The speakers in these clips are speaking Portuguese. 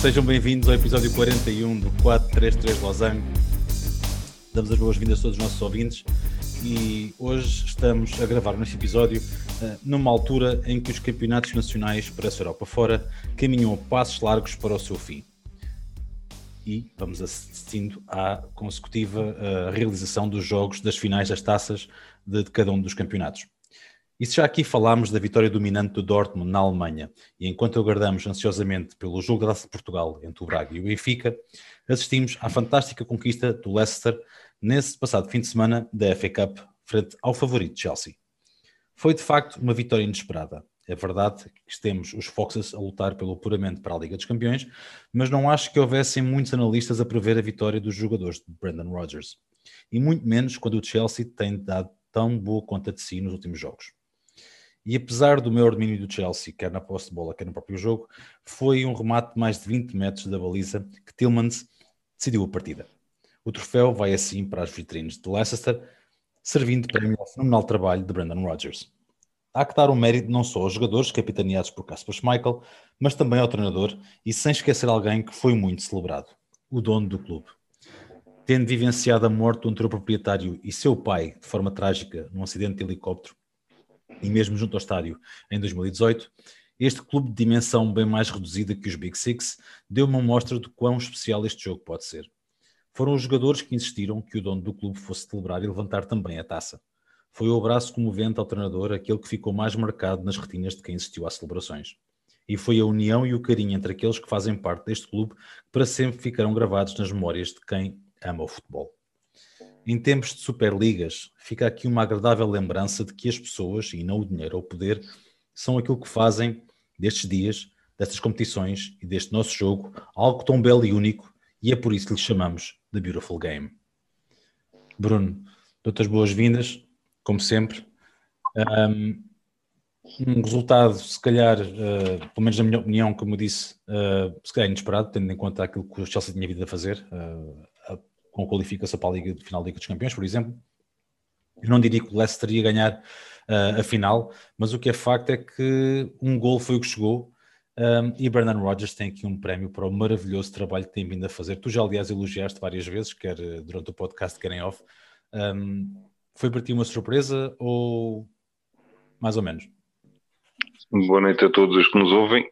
Sejam bem-vindos ao episódio 41 do 433 Losango. Damos as boas-vindas a todos os nossos ouvintes e hoje estamos a gravar neste episódio uh, numa altura em que os campeonatos nacionais para essa Europa fora caminham a passos largos para o seu fim. E vamos assistindo à consecutiva uh, realização dos jogos das finais das taças de cada um dos campeonatos. E se já aqui falámos da vitória dominante do Dortmund na Alemanha, e enquanto aguardamos ansiosamente pelo jogo da Taça de Portugal entre o Braga e o Benfica, assistimos à fantástica conquista do Leicester nesse passado fim de semana da FA Cup frente ao favorito Chelsea. Foi de facto uma vitória inesperada. É verdade que temos os Foxes a lutar pelo apuramento para a Liga dos Campeões, mas não acho que houvessem muitos analistas a prever a vitória dos jogadores de Brendan Rodgers. E muito menos quando o Chelsea tem dado tão boa conta de si nos últimos jogos. E apesar do maior domínio do Chelsea, quer na posse de bola, quer no próprio jogo, foi um remate de mais de 20 metros da baliza que Tillmans decidiu a partida. O troféu vai assim para as vitrines de Leicester, servindo para o fenomenal trabalho de Brandon Rodgers. Há que dar um mérito não só aos jogadores, capitaneados por Casper Schmeichel, mas também ao treinador e sem esquecer alguém que foi muito celebrado, o dono do clube. Tendo vivenciado a morte do anterior proprietário e seu pai de forma trágica num acidente de helicóptero, e mesmo junto ao estádio em 2018, este clube de dimensão bem mais reduzida que os Big Six deu uma mostra de quão especial este jogo pode ser. Foram os jogadores que insistiram que o dono do clube fosse celebrar e levantar também a taça. Foi o abraço comovente ao treinador aquele que ficou mais marcado nas retinas de quem assistiu às celebrações. E foi a união e o carinho entre aqueles que fazem parte deste clube que para sempre ficarão gravados nas memórias de quem ama o futebol. Em tempos de superligas, fica aqui uma agradável lembrança de que as pessoas, e não o dinheiro ou o poder, são aquilo que fazem destes dias, destas competições e deste nosso jogo algo tão belo e único, e é por isso que lhe chamamos The Beautiful Game. Bruno, dou-te as boas-vindas, como sempre. Um, um, resultado, se calhar, uh, pelo menos na minha opinião, como eu disse, uh, se calhar inesperado, tendo em conta aquilo que o Chelsea tinha vindo a fazer. Uh, com qualificação para a Liga Final da Liga dos Campeões, por exemplo. Eu não diria que o Leicester ia ganhar uh, a final, mas o que é facto é que um gol foi o que chegou um, e Bernard Rodgers tem aqui um prémio para o maravilhoso trabalho que tem vindo a fazer. Tu já, aliás, elogiaste várias vezes, quer durante o podcast, quer em off. Um, foi para ti uma surpresa ou mais ou menos? Boa noite a todos os que nos ouvem.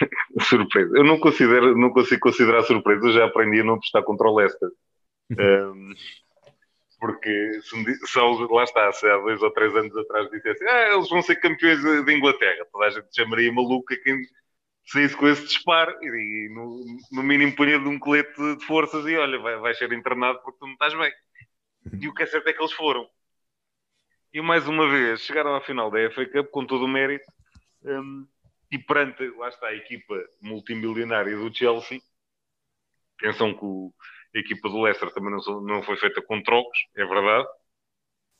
Surpresa. Eu não considero, não consigo considerar surpresa, já aprendi a não apostar contra o Leicester. um, porque se, se, lá está, se há dois ou três anos atrás dissesse ah, eles vão ser campeões de Inglaterra, toda a gente chamaria maluca quem saísse com esse disparo e, e no, no, mínimo punha de um colete de forças e olha, vai, vai ser internado porque tu não estás bem. E o que é certo é que eles foram. E mais uma vez chegaram à final da FA Cup com todo o mérito. Um, e perante, lá está, a equipa multimilionária do Chelsea, pensam que a equipa do Leicester também não, não, foi feita com trocos, é verdade,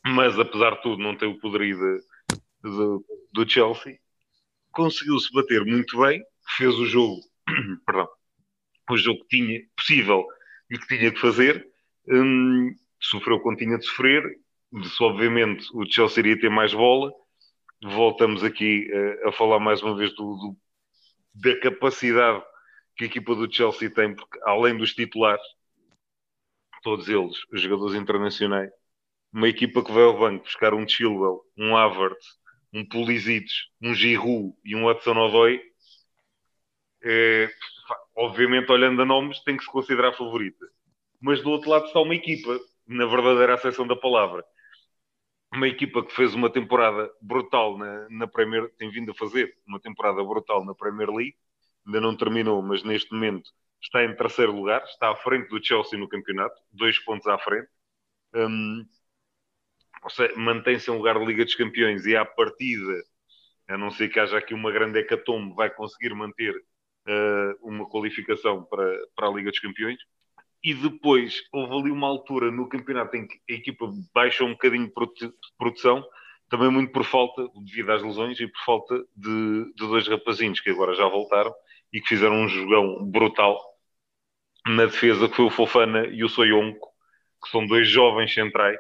mas apesar de tudo não tem o poderio de, de, do Chelsea, conseguiu-se bater muito bem, fez o jogo, perdão, o jogo que tinha possível e que tinha que fazer, hum, sofreu quando tinha de sofrer, disse, obviamente o Chelsea iria ter mais bola, voltamos aqui uh, a falar mais uma vez do, do, da capacidade que a equipa do Chelsea tem, porque além dos titulares, todos eles, jogadores internacionais, uma equipa que vai ao banco buscar um Chilwell, um Havertz, um Pulisic, um Giroud e um Hudson Odoi, é, obviamente olhando a nomes tem que se considerar favorita. Mas do outro lado está uma equipa, na verdadeira acessão da palavra, uma equipa que fez uma temporada brutal na, na Premier, tem vindo a fazer uma temporada brutal na Premier League, ainda não terminou, mas neste momento está em terceiro lugar, está à frente do Chelsea no campeonato, dois pontos à frente. Um, mantém-se em lugar de Liga dos Campeões e à partida, a não ser que haja aqui uma grande hecatombe, vai conseguir manter uh, uma qualificação para, para a Liga dos Campeões e depois houve ali uma altura no campeonato em que a equipa baixou um bocadinho de produção, também muito por falta, devido às lesões e por falta de, de dois rapazinhos que agora já voltaram e que fizeram um jogão brutal na defesa, que foi o Fofana e o Soyonco, que são dois jovens centrais,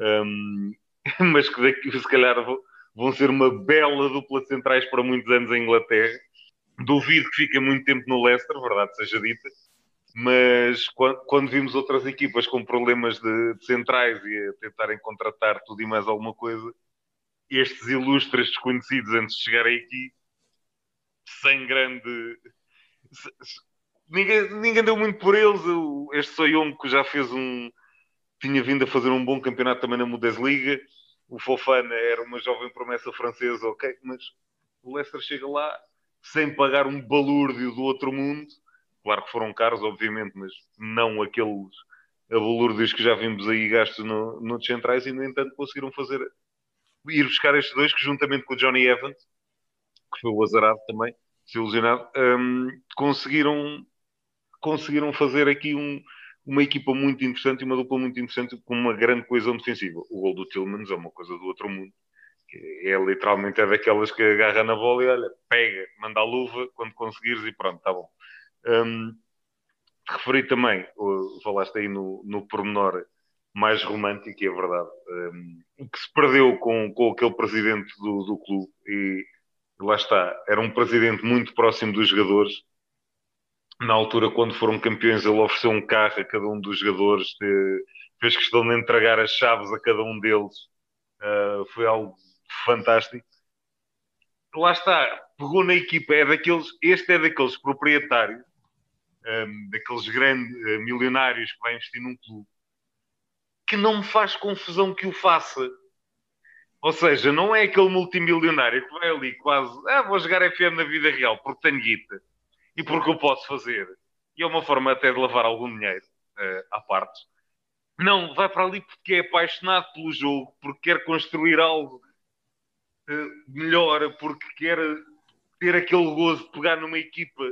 um, mas que daqui, se calhar vão ser uma bela dupla de centrais para muitos anos em Inglaterra. Duvido que fique muito tempo no Leicester, verdade seja dita, mas quando, quando vimos outras equipas com problemas de, de, centrais e a tentarem contratar tudo e mais alguma coisa, estes ilustres desconhecidos antes de chegarem aqui, sem grande. Ninguém, ninguém deu muito por eles. Este Soyong que já fez um. tinha vindo a fazer um bom campeonato também na Bundesliga. O Fofana era uma jovem promessa francesa, ok, mas o Leicester chega lá sem pagar um balúrdio do outro mundo. Claro que foram caros, obviamente, mas não aqueles balúrdios que já vimos aí gastos no, nos centrais e, no entanto, conseguiram fazer ir buscar estes dois que, juntamente com o Johnny Evans, que foi o azarado também, se ilusionado, um, conseguiram, conseguiram fazer aqui um, uma equipa muito interessante e uma dupla muito interessante com uma grande coesão defensiva. O gol do Tillmans é uma coisa do outro mundo é literalmente é daquelas que agarra na bola e olha, pega, manda a luva quando conseguires e pronto, está bom. Um, referi também, falaste aí no, no pormenor mais romântico, e é verdade, um, que se perdeu com, com aquele presidente do, do clube e lá está, era um presidente muito próximo dos jogadores. Na altura, quando foram campeões, ele ofereceu um carro a cada um dos jogadores, fez questão de entregar as chaves a cada um deles. Uh, foi algo fantástico. Lá está, pegou na equipa, é daqueles, este é daqueles proprietários, um, daqueles grandes uh, milionários que vai investir num clube, que não me faz confusão que o faça. Ou seja, não é aquele multimilionário que vai ali quase, ah, vou jogar FM na vida real porque tenho guita e porque eu posso fazer. E é uma forma até de lavar algum dinheiro uh, à parte. Não, vai para ali porque é apaixonado pelo jogo, porque quer construir algo eh, melhor porque quer ter aquele gozo de pegar numa equipa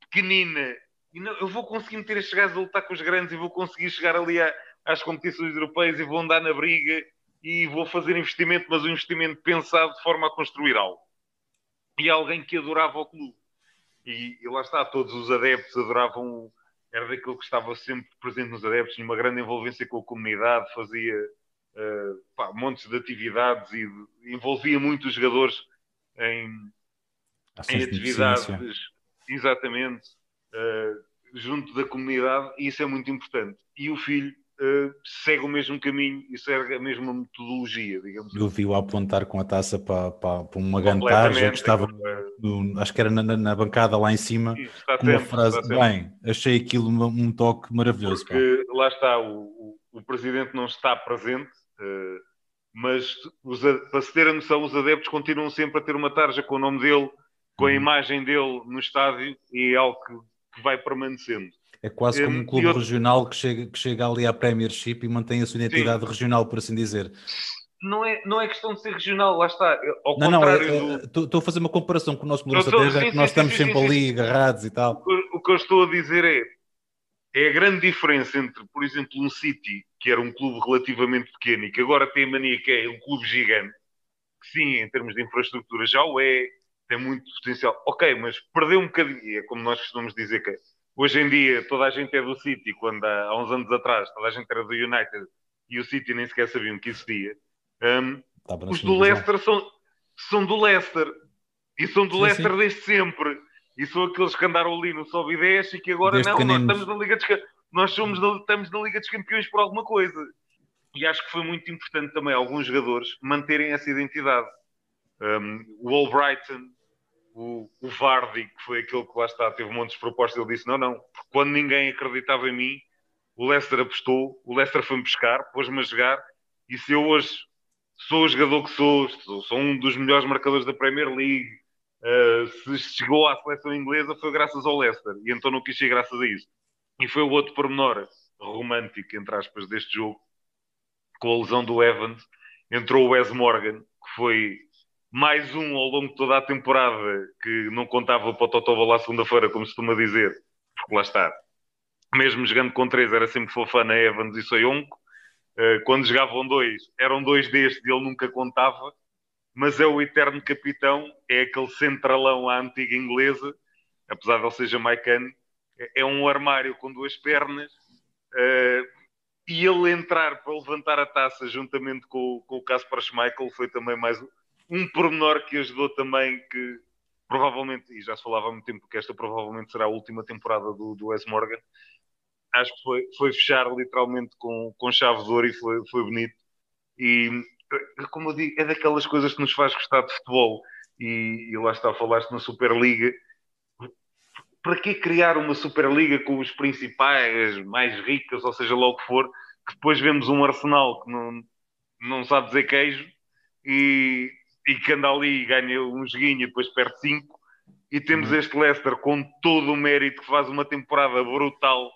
pequenina e não, eu vou conseguir meter estes gajos a lutar com os grandes e vou conseguir chegar ali a, às competições europeias e vou andar na briga e vou fazer investimento, mas um investimento pensado de forma a construir algo. E alguém que adorava o clube. E, e lá está, todos os adeptos adoravam, era daquilo que estava sempre presente nos adeptos, tinha uma grande envolvência com a comunidade, fazia uh, pá, montes de atividades e de, envolvia muitos jogadores em, em atividades, exatamente, uh, junto da comunidade, e isso é muito importante. E o filho Uh, segue o mesmo caminho e segue a mesma metodologia, digamos Eu vi-o apontar com a taça para, para, para uma gantagem que estava, no, acho que era na, na, bancada lá em cima, com uma frase, bem, achei aquilo um, um toque maravilhoso. Porque pá. lá está, o, o, presidente não está presente, eh, mas os, para se ter a noção, os adeptos continuam sempre a ter uma tarja com o nome dele, com a uhum. imagem dele no estádio e é algo que, que vai permanecendo. É quase como um clube outro... regional que chega, que chega ali à Premiership e mantém a sua identidade Sim. regional, por assim dizer. Não é, não é questão de ser regional, lá está. Ao não, não, estou do... a fazer uma comparação com o nosso Lourenço Terra, que nós estamos sempre ali agarrados e tal. O, o que eu estou a dizer é, é a grande diferença entre, por exemplo, um City, que era um clube relativamente pequeno e que agora tem a mania que é um clube gigante, que sim, em termos de infraestrutura já o é, tem muito potencial. Ok, mas perdeu um bocadinho, é como nós costumamos dizer que hoje em dia toda a gente é do City, quando há, há uns anos atrás toda a gente era do United e o City nem sequer sabiam que existia. Um, os do Leicester são, são do Leicester e são do sim, Leicester sim. desde sempre e são aqueles que andaram ali no Sobe 10 e que agora Desde não, nós estamos na Liga dos nós somos estamos na Liga dos Campeões por alguma coisa. E acho que foi muito importante também alguns jogadores manterem essa identidade. Um, o Albrighton, o, o Vardy, que foi aquele que lá está, teve um monte de propostas, ele disse: não, não, porque quando ninguém acreditava em mim, o Leicester apostou, o Leicester foi-me buscar, pôs-me a jogar, e se eu hoje sou o jogador que sou, sou, sou um dos melhores marcadores da Premier League, Uh, se chegou à seleção inglesa foi graças ao Leicester e então não quis ser graças a isso. E foi o outro pormenor romântico, entre aspas, deste jogo, com a lesão do Evans. Entrou o Wes Morgan, que foi mais um ao longo de toda a temporada que não contava para o Totoba lá segunda-feira, como se costuma dizer, porque lá está. Mesmo jogando com três, era sempre Fofana, Evans e Soyonco. Uh, quando jogavam dois, eram dois destes e ele nunca contava mas é o eterno capitão, é aquele centralão à antiga inglesa, apesar de ele ser jamaicano, é um armário com duas pernas, uh, e ele entrar para levantar a taça juntamente com, o Caspar Schmeichel foi também mais um pormenor que ajudou também que provavelmente, e já se falava há muito tempo que esta provavelmente será a última temporada do, do Wes Morgan, acho que foi, foi fechar literalmente com, com chave de ouro e foi, foi bonito. E, como eu digo, é daquelas coisas que nos faz gostar de futebol. E, e lá está, falaste na Superliga. Para que criar uma Superliga com os principais, mais ricas, ou seja lá o que for, que depois vemos um Arsenal que não, não sabe dizer queijo e, e que anda ali e ganha um joguinho e depois perde cinco. E temos uhum. este Leicester com todo o mérito que faz uma temporada brutal.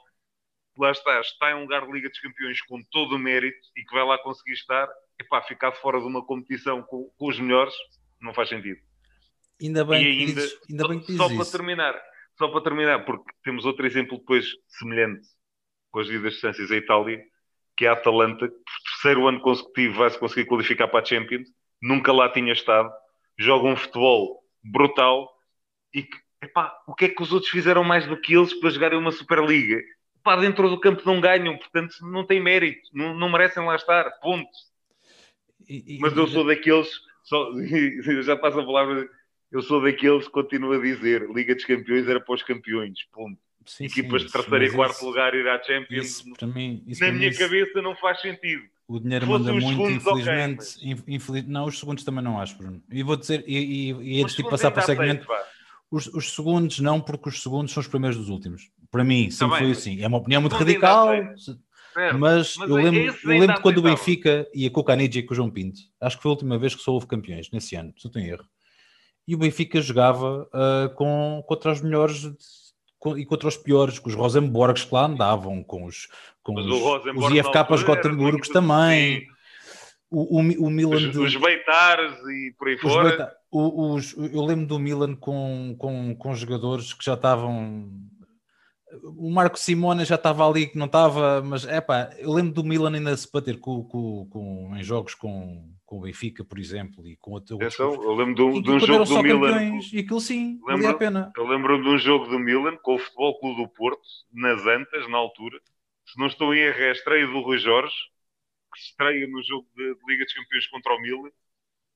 Lá está, está em um lugar de Liga dos Campeões com todo o mérito e que vai lá conseguir estar. Epá, ficar fora de uma competição com, com os melhores não faz sentido. Ainda bem, e ainda, dizes, ainda bem que só, só para terminar, só para terminar, porque temos outro exemplo depois semelhante com as vidas distâncias a Itália, que é a Atalanta, que por terceiro ano consecutivo vai se conseguir qualificar para a Champions nunca lá tinha estado, joga um futebol brutal e que, epá, o que é que os outros fizeram mais do que eles para jogarem uma Superliga? Epá, dentro do campo não ganham, portanto não tem mérito, não, não merecem lá estar, ponto. E, e, Mas eu sou daqueles, só, já passo a palavra, eu sou daqueles que continuo a dizer, Liga dos Campeões era para os campeões, ponto. Sim, Equipas sim, de terceiro e quarto lugar ir à Champions, isso, mim, isso na minha cabeça não faz sentido. O dinheiro manda muito, infelizmente. Okay, infeliz... Não, os segundos também não acho, Bruno. E vou dizer, e, e, e de passar para o segmento, os, os, segundos não, porque os segundos são os primeiros dos últimos. Para mim, tá sempre foi assim. É uma opinião muito radical, mas, mas, eu lembro, eu lembro quando o Benfica ia com o Canidia e com o João Pinto. Acho que foi a última vez que só houve campeões, nesse ano, se não tenho erro. E o Benfica jogava uh, com, contra os melhores e contra os piores, com os Rosenborgs que lá andavam, com os, com os, os IFKs Gotemburgos também. O, o, o, Milan os, de, os Beitares e por aí fora. Beita, os, eu lembro do Milan com, com, com jogadores que já estavam o Marco Simone já estava ali que não estava, mas é pá, eu lembro do Milan ainda se bater com, com, com, em jogos com, com o Benfica, por exemplo, e com outro. Eu lembro de, de um jogo do Milan. E aquilo sim, lembro, valia a pena. Eu lembro de um jogo do Milan com o Futebol Clube do Porto, nas Antas, na altura. Se não estou em erro, é a estreia do Rui Jorge, que se estreia no jogo de, de Liga dos Campeões contra o Milan,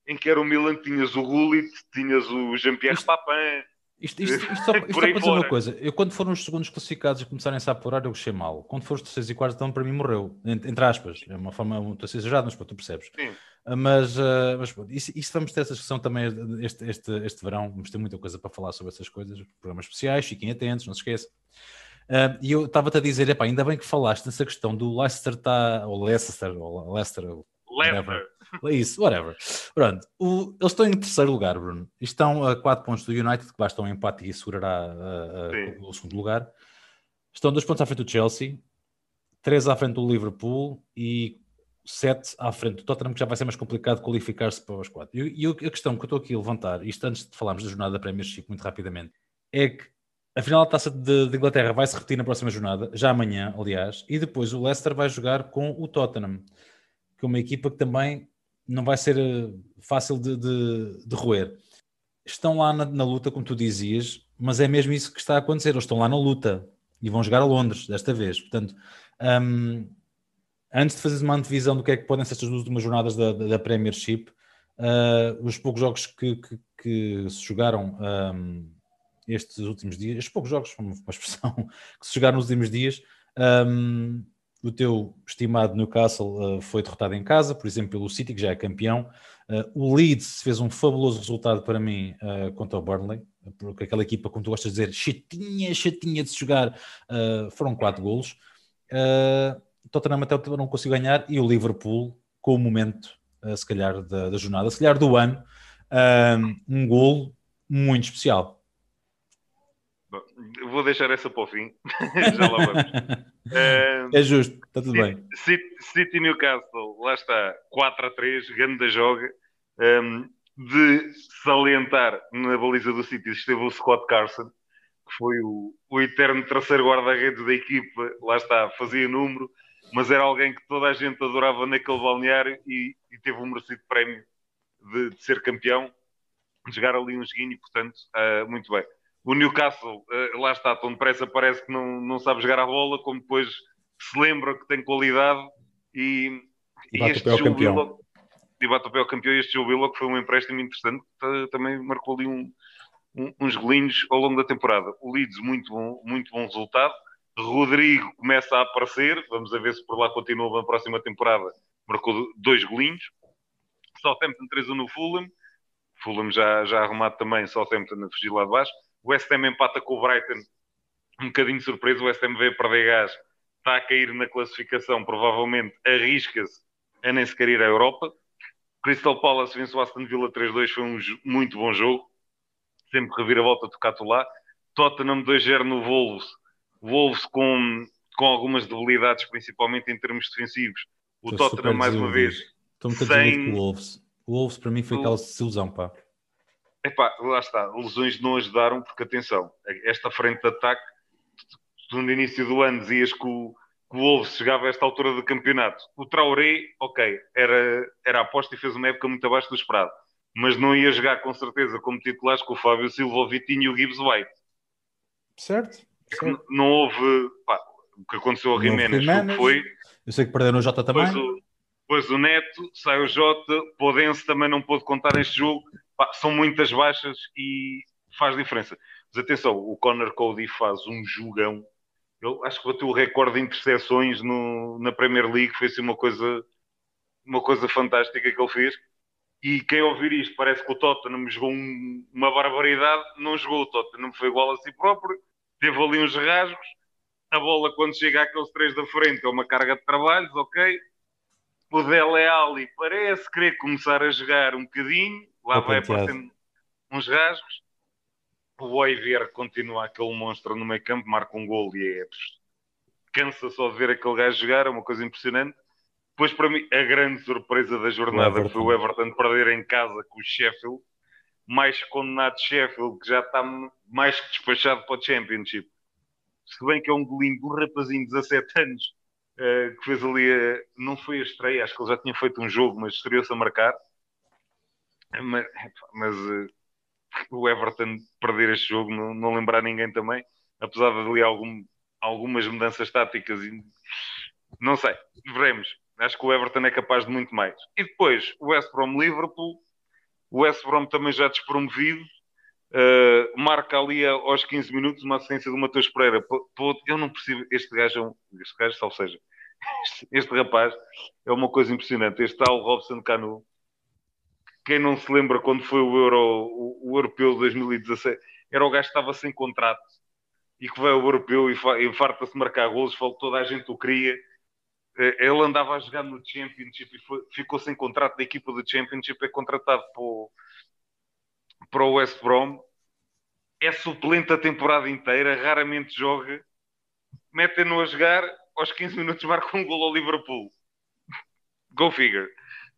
em que era o Milan, tinhas o Gullit, tinhas o Jean-Pierre Papin isto, isto, isto, só, isto só para dizer uma coisa, eu quando foram os segundos classificados e começarem-se a apurar, eu gostei mal. Quando foram os terceiros e quartos, então para mim morreu, entre aspas. É uma forma muito exagerada, mas tu percebes. Sim. Ah, mas, uh, mas isso, isso, vamos ter essa discussão também este, este, este verão. Vamos ter muita coisa para falar sobre essas coisas, programas especiais, fiquem atentos, não se esqueça. Uh, e eu estava-te a dizer, epá, ainda bem que falaste nessa questão do Leicester está, ou Leicester, ou Leicester, Leicester. É isso, whatever. Pronto, o, eles estão em terceiro lugar, Bruno. Estão a 4 pontos do United, que basta um empate e segurará uh, uh, o segundo lugar. Estão dois pontos à frente do Chelsea, três à frente do Liverpool e sete à frente do Tottenham, que já vai ser mais complicado qualificar-se para os quatro. E, e, a questão que eu estou aqui a levantar, isto antes de falarmos da jornada da Premiership, muito rapidamente, é que a final da taça de, de, Inglaterra vai se repetir na próxima jornada, já amanhã, aliás, e depois o Leicester vai jogar com o Tottenham, que é uma equipa que também não vai ser eh, fácil de, de, de roer. Estão lá na, na, luta, como tu dizias, mas é mesmo isso que está a acontecer. Eles estão lá na luta e vão jogar a Londres desta vez. Portanto, um, antes de fazeres uma antevisão do que é que podem ser estas duas últimas jornadas da, da, da Premiership, uh, os poucos jogos que, que, que se jogaram um, estes últimos dias, estes poucos jogos, uma, expressão, que se jogaram nos últimos dias, um, o teu estimado Newcastle uh, foi derrotado em casa, por exemplo, pelo City, que já é campeão. Uh, o Leeds fez um fabuloso resultado para mim uh, contra o Burnley, porque aquela equipa, como tu gostas de dizer, chatinha, chatinha de se jogar, foram quatro golos. Uh, Tottenham até não conseguiu ganhar e o Liverpool, com o momento, se calhar, da, da, jornada, se calhar do ano, um golo muito especial vou deixar essa para o fim. Já lá vamos. Uh, é justo, está tudo City, bem. City, Newcastle, lá está, 4 a 3, grande joga. Um, de salientar na baliza do City esteve o Scott Carson, que foi o, o eterno terceiro guarda-redes da equipa, lá está, fazia número, mas era alguém que toda a gente adorava naquele balneário e, e teve um merecido prémio de, de, ser campeão, de jogar ali um joguinho, portanto, uh, muito bem o Newcastle, uh, lá está, tão depressa parece que não, não sabe jogar a bola, como depois se lembra que tem qualidade e, e, e este Joe Willock, e bate o pé ao campeão. Este Joe Willock foi um empréstimo interessante, também marcou ali um, um, uns golinhos ao longo da temporada. O Leeds, muito bom, muito bom resultado. Rodrigo começa a aparecer, vamos a ver se por lá continua na próxima temporada. Marcou dois golinhos. Southampton 3-1 no Fulham. Fulham já, já arrumado também, Southampton a fugir lá de baixo. O West Ham empata com o Brighton, um bocadinho surpreso. O West Ham veio perder gás, está a cair na classificação, provavelmente arrisca-se a nem sequer ir à Europa. Crystal Palace vence o Aston Villa 3-2, foi um muito bom jogo. Sempre reviravolta tocado lá. Tottenham 2-0 no Wolves. Wolves com, com algumas debilidades, principalmente em termos defensivos. O Estou Tottenham, mais uma vez, Estou muito sem... com o Wolves. O Wolves, para mim, foi o... aquela desilusão, pá. Epá, lá está. Lesões não ajudaram, porque, atenção, esta frente de ataque, tu no início do ano dizias que o, que o Wolves chegava a esta altura do campeonato. O Traoré, ok, era, era aposta e fez uma época muito abaixo do esperado. Mas não ia jogar com certeza como titulares com o Fábio Silva, o Vitinho e o Gibbs White. Certo. certo. Não, não, houve. Pá, o que aconteceu ao Jiménez foi. Eu sei que perderam o Jota também. Pois o, pois o Neto, sai o Jota, Podense também não pôde contar neste jogo. Pá, são muitas baixas e faz diferença. Mas atenção, o Connor Cody faz um jogão ele acho que bateu o recorde de interseções no, na Premier League, foi assim uma coisa, uma coisa fantástica que ele fez. E quem ouvir isto parece que o Tottenham jogou um, uma barbaridade, não jogou o Tottenham, foi igual a si próprio, teve ali uns rasgos. A bola, quando chega àqueles três da frente, é uma carga de trabalhos, ok. O Dele Ali parece querer começar a jogar um bocadinho, lá vai aparecendo uns rasgos o Oiver continua aquele monstro no meio campo, marca um gol e é. Cansa só de ver aquele gajo jogar, é uma coisa impressionante. Depois, para mim, a grande surpresa da jornada o foi o Everton perder em casa com o Sheffield, mais condenado Sheffield, que já está mais que despachado para o Championship. Se bem que é um golinho do rapazinho de 17 anos uh, que fez ali, uh, não foi a estreia, acho que ele já tinha feito um jogo, mas estreou-se a marcar. Mas, mas uh, o Everton perder este jogo, não, não lembrar ninguém também, apesar de ali algum, algumas mudanças táticas não sei, veremos. Acho que o Everton é capaz de muito mais. E depois, o West Brom Liverpool, o West Brom também já despromovido, uh, marca ali aos 15 minutos uma assistência do Matheus Pereira. Eu não percebo, este gajo, é este gajo, ou seja, este, este, rapaz é uma coisa impressionante. Este tal Robson Canu, quem não se lembra quando foi o Euro, o, o Europeu de 2017, era o gajo que estava sem contrato e que vai ao Europeu e, e farta-se marcar golos, toda a gente o queria. Eh, ele andava a jogar no Championship e foi, ficou sem contrato da equipa do Championship, é contratado para o, para o West Brom, é suplente a temporada inteira, raramente joga, metem-no a jogar, aos 15 minutos marca um gol ao Liverpool. Go figure.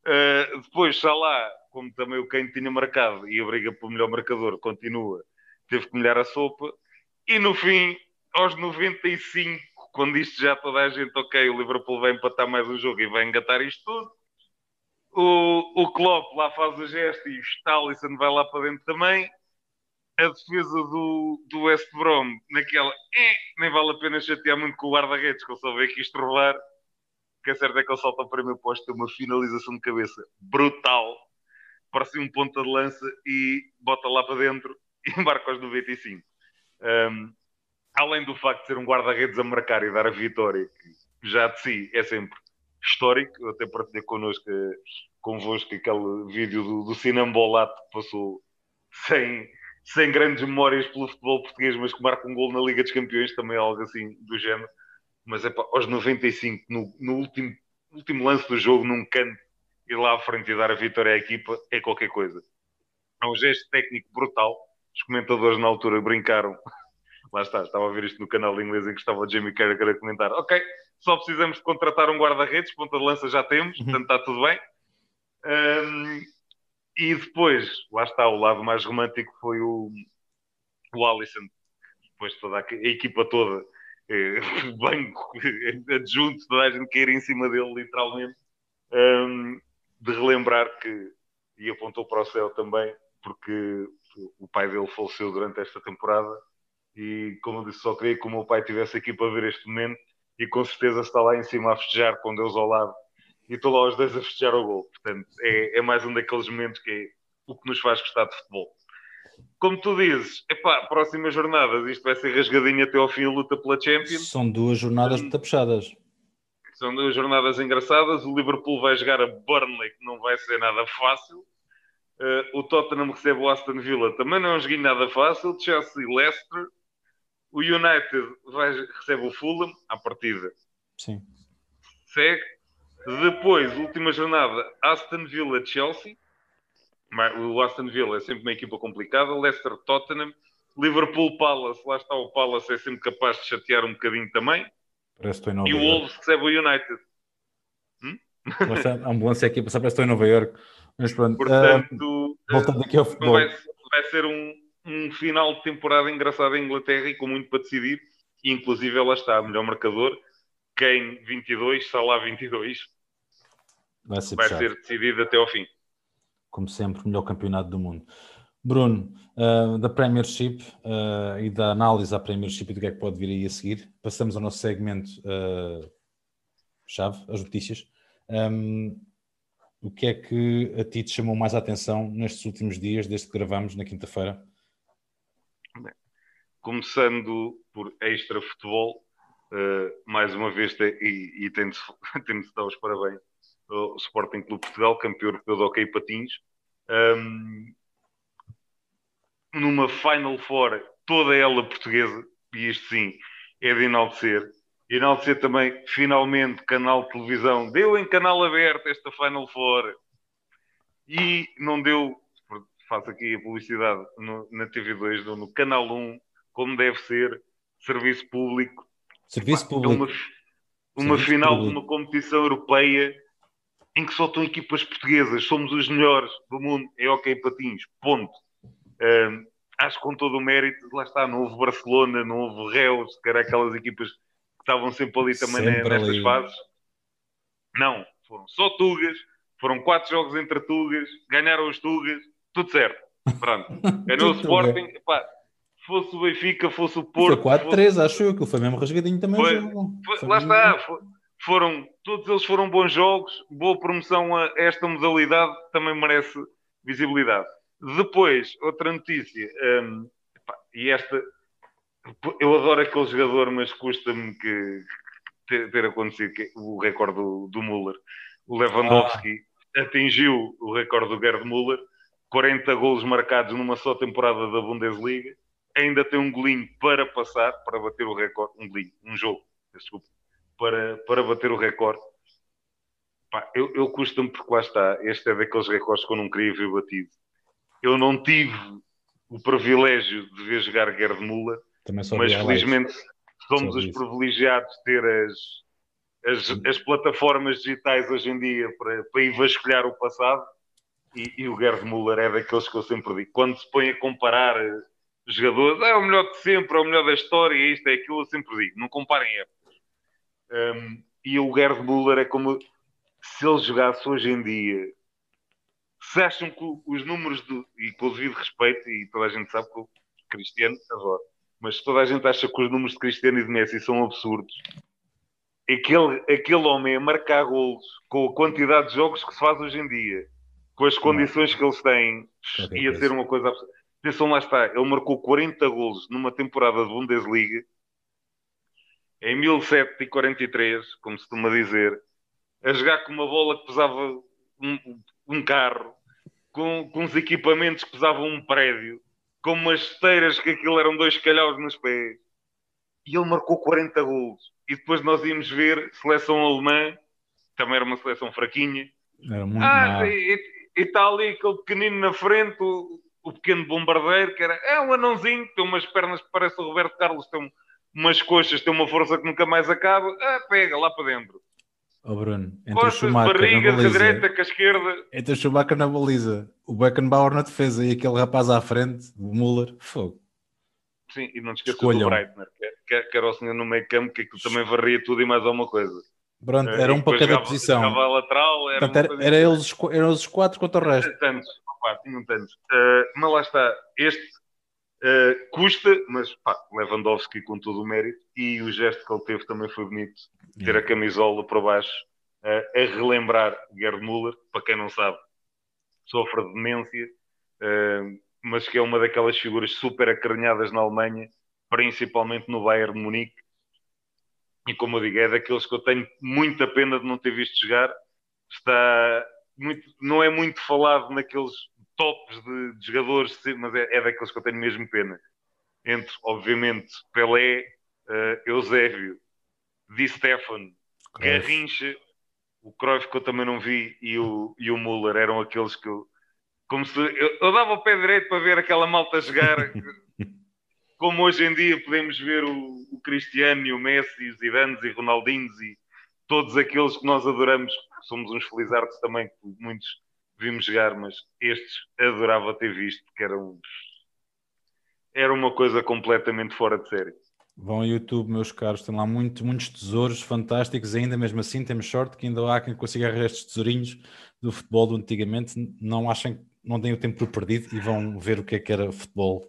Uh, depois, Salah como também o Kane tinha marcado e a briga pelo melhor marcador continua, teve que molhar a sopa. E no fim, aos 95, quando isto já toda a gente, ok, o Liverpool vai empatar mais um jogo e vai engatar isto tudo, o, o Klopp lá faz o gesto e o Stallison vai lá para dentro também. A defesa do, do West Brom, naquela, eh, nem vale a pena chatear muito com o guarda-redes, que eu só vejo aqui estrovar. O que é certo é que ele salta ao primeiro posto, tem uma finalização de cabeça brutal parecia um ponta de lança e bota lá para dentro e embarca aos 95. Um, além do facto de ser um guarda-redes a marcar e dar a vitória, que já de si é sempre histórico, eu até partilhei connosco, convosco aquele vídeo do, do Sinambolato que passou sem, sem grandes memórias pelo futebol português, mas que marca um gol na Liga dos Campeões, também algo assim do género. Mas é aos 95, no, no último, último lance do jogo, num canto ir lá à frente e dar a vitória à equipa é qualquer coisa. É um gesto técnico brutal. Os comentadores na altura brincaram. Lá está, estava a ver isto no canal inglês em que estava o Jamie Carragher a comentar. Ok, só precisamos de contratar um guarda-redes, ponta de lança já temos, uhum. portanto está tudo bem. Um, e depois, lá está, o lado mais romântico foi o, o Alisson, depois toda a, a equipa toda, eh, banco, adjunto, toda a gente cair em cima dele, literalmente. Um, de relembrar que, e apontou para o céu também, porque o pai dele faleceu durante esta temporada e, como eu disse, só queria que o meu pai estivesse aqui para ver este momento e com certeza está lá em cima a festejar com Deus ao lado e estou lá os dois a festejar o gol. Portanto, é, é mais um daqueles momentos que é o que nos faz gostar de futebol. como tu dizes, epá, próximas jornadas, isto vai ser rasgadinho até ao fim a luta pela Champions. São duas jornadas muito puxadas. São duas jornadas engraçadas. O Liverpool vai jogar a Burnley, que não vai ser nada fácil. Uh, o Tottenham recebe o Aston Villa, também não é um joguinho nada fácil. Chelsea e Leicester. O United vai, recebe o Fulham, à partida. Sim. Segue. Depois, última jornada, Aston Villa-Chelsea. O Aston Villa é sempre uma equipa complicada. Leicester, Tottenham. Liverpool Palace, lá está o Palace, é sempre capaz de chatear um bocadinho também. Parece que estou em Nova e o Wolves recebe o United. Hum? A ambulância aqui passar, parece que estou em Nova York. Mas pronto. Portanto, uh, voltando aqui ao futebol. Vai, vai ser um, um final de temporada engraçado em Inglaterra e com muito para decidir. E inclusive ela está, melhor marcador. Kane 22, Salah 22. Vai ser, vai ser decidido até ao fim como sempre, melhor campeonato do mundo. Bruno, uh, da Premiership uh, e da análise à Premiership e do que é que pode vir aí a seguir, passamos ao nosso segmento uh, chave, as notícias. Um, o que é que a ti te chamou mais a atenção nestes últimos dias, desde que gravamos na quinta-feira? Começando por extra futebol, mais uma vez, e, e tenho de dar os parabéns o Sporting Clube Portugal, campeão europeu de hockey patins. Um, numa Final Four, toda ela portuguesa, e isto sim é de enaltecer. Enaltecer também, finalmente, canal de televisão. Deu em canal aberto esta Final Four. E não deu, faço aqui a publicidade, no, na TV2, no, no Canal 1, como deve ser, serviço público. Serviço público. Uma, uma serviço final público. de uma competição europeia em que só estão equipas portuguesas, somos os melhores do mundo em hockey patins, ponto. Um, acho que com todo o mérito, lá está, não houve Barcelona, não houve Reus, que eram aquelas equipas que estavam sempre ali também sempre nestas ali. fases. Não, foram só Tugas, foram quatro jogos entre Tugas, ganharam os Tugas, tudo certo. Pronto, ganhou o Sporting, epá, fosse o Benfica, fosse o Porto. Foi 4-3, fosse... acho eu, que foi mesmo rasgadinho também. Foi, foi, foi lá está, foi, foram, todos eles foram bons jogos, boa promoção a esta modalidade, também merece visibilidade. Depois, outra notícia, um, e esta, eu adoro aquele jogador, mas custa-me que ter, ter, acontecido que, o recorde do, do Müller. O Lewandowski ah. atingiu o recorde do Gerd Müller, 40 golos marcados numa só temporada da Bundesliga, ainda tem um golinho para passar, para bater o recorde, um golinho, um jogo, desculpa, para, para bater o recorde. Eu, eu custa-me porque lá está, este é daqueles recordes que eu não queria ver batido. Eu não tive o privilégio de ver jogar Gerd Müller, mas felizmente somos os privilegiados de ter as, as, as, plataformas digitais hoje em dia para, para ir vasculhar o passado e, e o Gerd Müller é daqueles que eu sempre digo. Quando se põe a comparar jogadores, ah, é o melhor de sempre, é o melhor da história, isto é aquilo, eu sempre digo, não comparem épocas. Um, e o Gerd Müller é como se ele jogasse hoje em dia. Se acham que os números do. E com o devido respeito, e toda a gente sabe que o Cristiano adora, mas se toda a gente acha que os números de Cristiano e de Messi são absurdos, aquele, aquele homem a marcar golos com a quantidade de jogos que se faz hoje em dia, com as condições que eles têm, ia ser uma coisa absurda. Atenção, lá está, ele marcou 40 golos numa temporada de Bundesliga em 1743, como se costuma dizer, a jogar com uma bola que pesava um, carro, com, com os equipamentos que pesavam um prédio, com umas esteiras que aquilo eram dois calhaus nos pés. E ele marcou 40 gols. E depois nós íamos ver seleção alemã, também era uma seleção fraquinha. Era muito ah, e, e está ali aquele pequenino na frente, o, o pequeno bombardeiro, que era é um anãozinho, tem umas pernas que parece o Roberto Carlos, tem um, umas coxas, tem uma força que nunca mais acaba, ah, pega lá para dentro. Oh Bruno, entre Costas, o Schumacher barriga, na baliza, direita, com a esquerda. Entre o Schumacher na baliza, o Beckenbauer na defesa e aquele rapaz à frente, o Müller, fogo. Sim, e não te esqueças Escolham. do Breitner, que, que, era o senhor no meio campo, que aquilo também varria tudo e mais alguma coisa. Pronto, era um para cada jogava, posição. Jogava lateral, era, Portanto, era, era eles, eram os quatro contra o resto. Tantos, opa, tinham tantos. Uh, mas lá está, este Uh, custa, mas pá, Lewandowski com todo o mérito e o gesto que ele teve também foi bonito. Ter a camisola para baixo uh, a relembrar Gerd Müller, para quem não sabe, sofre de demência. Uh, mas que é uma daquelas figuras super acarinhadas na Alemanha, principalmente no Bayern de Munique. E como eu digo, é daqueles que eu tenho muita pena de não ter visto jogar. Está muito, não é muito falado naqueles tops de, de jogadores, mas é, é, daqueles que eu tenho mesmo pena. Entre, obviamente, Pelé, uh, Eusébio, Di Stefano, Garrincha, o Cruyff que eu também não vi e o, e o Müller eram aqueles que eu, como se, eu, eu dava o pé direito para ver aquela malta jogar. Como hoje em dia podemos ver o, o Cristiano e o Messi, os Zidanes e Ronaldinhos e todos aqueles que nós adoramos, somos uns felizardos também, que muitos vimos jogar, mas estes adorava ter visto, porque eram, era uma coisa completamente fora de série. Vão ao YouTube, meus caros, tem lá muito, muitos tesouros fantásticos, ainda mesmo assim temos sorte que ainda há quem consiga arranjar estes tesourinhos do futebol do antigamente, não achem, não têm o tempo perdido e vão ver o que é que era futebol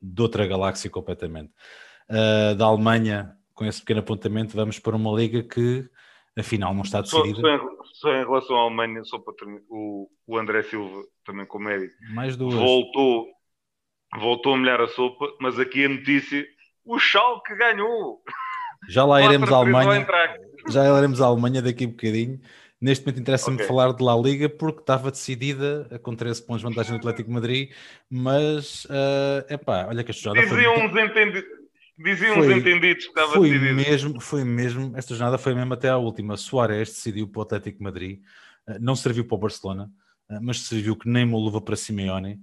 de outra galáxia completamente. Uh, da Alemanha, com esse pequeno apontamento, vamos para uma liga que afinal não está decidida. Só, só, em, só em, relação à Alemanha, só para terminar, o, o André Silva, também com médico, Mais duas. voltou, voltou a molhar a sopa, mas aqui a notícia: o Schalke ganhou. Já lá iremos à Alemanha. Já iremos à Alemanha daqui a um bocadinho. Neste momento interessa-me okay. falar de La Liga porque estava decidida com 13 pontos de vantagem do Atlético Madrid, mas uh, epá, olha que esta jornada Diziam foi... uns entendidos. Diziam foi, uns entendidos que estava foi decidido. Mesmo, foi mesmo, esta jornada foi mesmo até à última. Soares decidiu para o Atlético Madrid, uh, não serviu para o Barcelona, uh, mas serviu que nem uma luva para Simeone.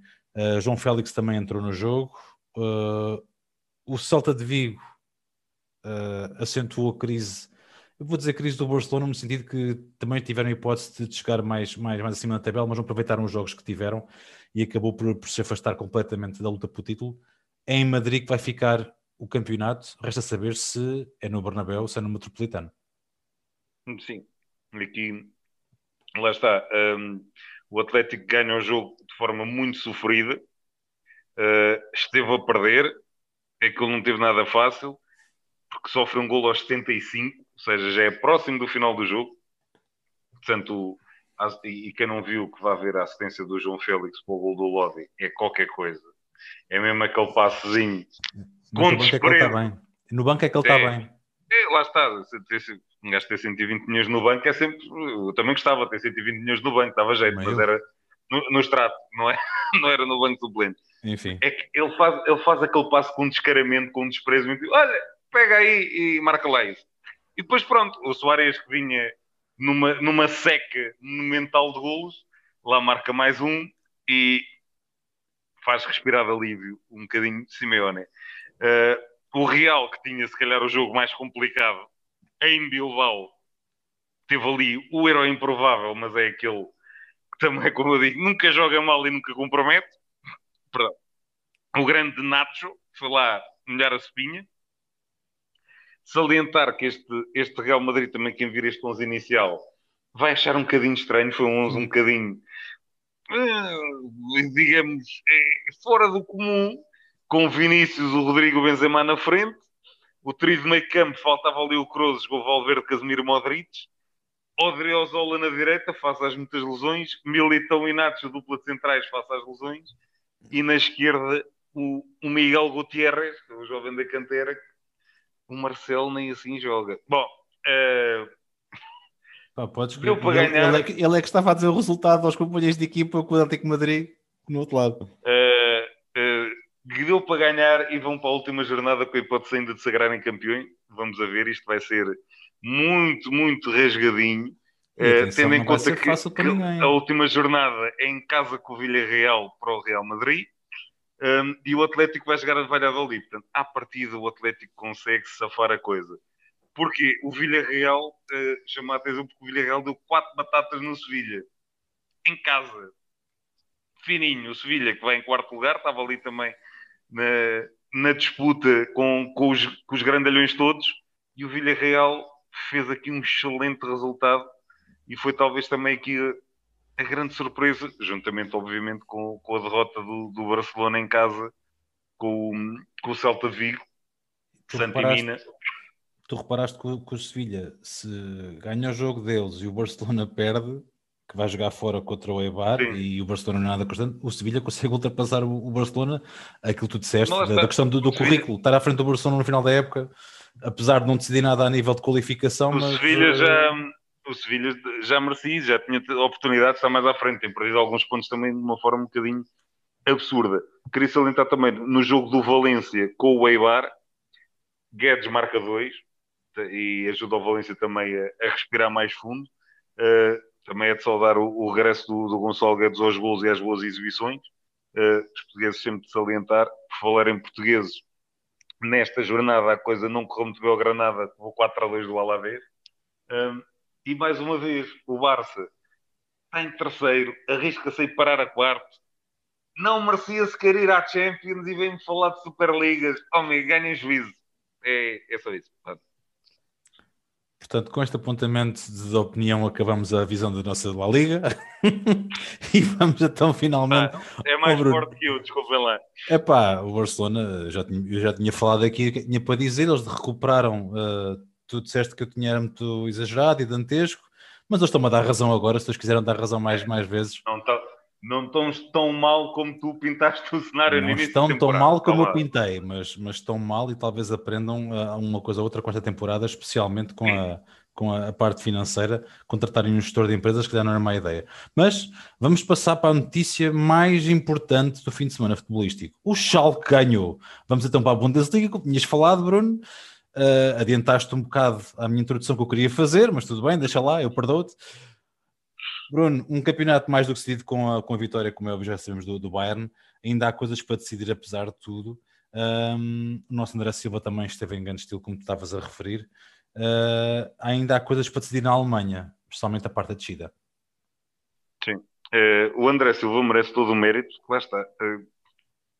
João Félix também entrou no jogo. O Celta de Vigo acentuou a crise eu vou dizer crise do Barcelona no sentido que também tiveram a hipótese de chegar mais, mais, mais acima da tabela, mas não aproveitaram os jogos que tiveram e acabou por, por se afastar completamente da luta por título. É em Madrid que vai ficar o campeonato, resta saber se é no Bernabéu ou se é no Metropolitano. Sim, aqui lá está. Um, o Atlético ganha o jogo de forma muito sofrida, uh, esteve a perder, é que ele não teve nada fácil, porque sofre um gol aos 75 ou seja, já é próximo do final do jogo. Portanto, e quem não viu que vai ver a assistência do João Félix para o gol do Lodi é qualquer coisa. É mesmo aquele passezinho com no banco é que ele está bem. No banco é que ele está é, bem. É, lá está. Um gajo ter 120 milhões no banco é sempre. Eu também gostava de ter 120 milhões no banco, dava jeito, mas, mas era no, no extrato, não, é? não era no banco suplente. Enfim. É que ele faz, ele faz aquele passo com descaramento, com desprezo. Olha, pega aí e marca lá isso. E depois, pronto, o Soares que vinha numa, numa seca monumental de golos, lá marca mais um e faz respirar de alívio um bocadinho Simeone. Uh, o Real, que tinha se calhar o jogo mais complicado em Bilbao, teve ali o herói improvável, mas é aquele que também, como eu digo, nunca joga mal e nunca compromete. Perdão. O grande Nacho foi lá molhar a espinha salientar que este, este Real Madrid, também quem vir este 11 inicial, vai achar um bocadinho estranho. Foi um 11 um bocadinho, uh, digamos, é, fora do comum, com Vinícius, o Rodrigo Benzema na frente. O trio de meio campo faltava ali o Cruzes, o Valverde, Casemiro Modric. Odriozola na direita, face às muitas lesões. Militão e Nacho, dupla de centrais, face às lesões. E na esquerda, o, o Miguel Gutierrez, o jovem da cantera, o Marcelo nem assim joga. Bom, uh... Pá, podes ele, ganhar... ele, é que, ele, é que, estava a dizer o resultado aos companheiros de equipa com o Atlético Madrid no outro lado. Uh, uh, deu para ganhar e vão para a última jornada com a hipótese ainda de sagrarem campeões. Vamos a ver, isto vai ser muito, muito rasgadinho. Uh, tendo em conta que, que a última jornada é em casa com o Villarreal para o Real Madrid um, e o Atlético vai jogar a Valladolid. Portanto, à partida, o Atlético consegue safar a coisa. Porque o Villarreal, uh, chamou a atenção porque o Villarreal deu quatro batatas no Sevilha. Em casa. Fininho. O Sevilha, que vai em quarto lugar, estava ali também na, na disputa com, com, os, com os grandalhões todos. E o Villarreal fez aqui um excelente resultado. E foi talvez também aqui a grande surpresa, juntamente, obviamente, com, com a derrota do, do, Barcelona em casa com, com o Celta Vigo, tu Santimina. Tu reparaste que, que o Sevilha, se ganha o jogo deles e o Barcelona perde, que vai jogar fora contra o Eibar Sim. e o Barcelona não é nada constante, o Sevilha consegue ultrapassar o, Barcelona, aquilo que tu disseste, da, da, questão do, do currículo, estar à frente do Barcelona no final da época, apesar de não decidir nada a nível de qualificação. O mas... Sevilha eh, já o Sevilha já merecia, já tinha oportunidade de estar mais à frente, tem perdido alguns pontos também de uma forma um bocadinho absurda. Queria salientar também no jogo do Valência com o Eibar, Guedes marca dois e ajuda o Valência também a, a respirar mais fundo. Uh, também é de saudar o, o regresso do, do, Gonçalo Guedes aos gols e às boas exibições. Uh, os portugueses sempre de salientar, por falar em portugueses, nesta jornada a coisa não correu muito bem ao Granada, com o 4 a 2 do Alavés. Um, e mais uma vez, o Barça está em terceiro, arrisca-se a parar a quarto. Não merecia sequer ir à Champions e vem-me falar de Superligas. Homem, ganhem juízo. É, é só isso. Portanto, com este apontamento de opinião, acabamos a visão da nossa La Liga e vamos então finalmente. Ah, é mais forte que eu, desculpem lá. É pá, o Barcelona, já tinha, eu já tinha falado aqui, tinha para dizer, eles recuperaram. Uh, tu disseste que eu tinha era muito exagerado e dantesco, mas eles estão-me a dar razão agora. Se eles quiserem dar razão mais, é, mais vezes, não, tá, não estão tão mal como tu pintaste o cenário não estão tão mal como eu pintei, mas, mas estão mal e talvez aprendam uh, uma coisa ou outra com esta temporada, especialmente com a, com a, parte financeira, contratarem um gestor de empresas que já não era má ideia. Mas vamos passar para a notícia mais importante do fim de semana futebolístico. O Schalke ganhou. Vamos então para a Bundesliga, como tinhas falado, Bruno. Uh, adiantaste um bocado a minha introdução que eu queria fazer, mas tudo bem, deixa lá, eu perdoo-te. Bruno, um campeonato mais do que decidido com a, com a vitória, como é, já sabemos, do, do Bayern, ainda há coisas para decidir, apesar de tudo. Um, o nosso André Silva também esteve em grande estilo, como tu estavas a referir. Uh, ainda há coisas para decidir na Alemanha, especialmente a parte da descida. Sim, uh, o André Silva merece todo o mérito, lá está. Uh,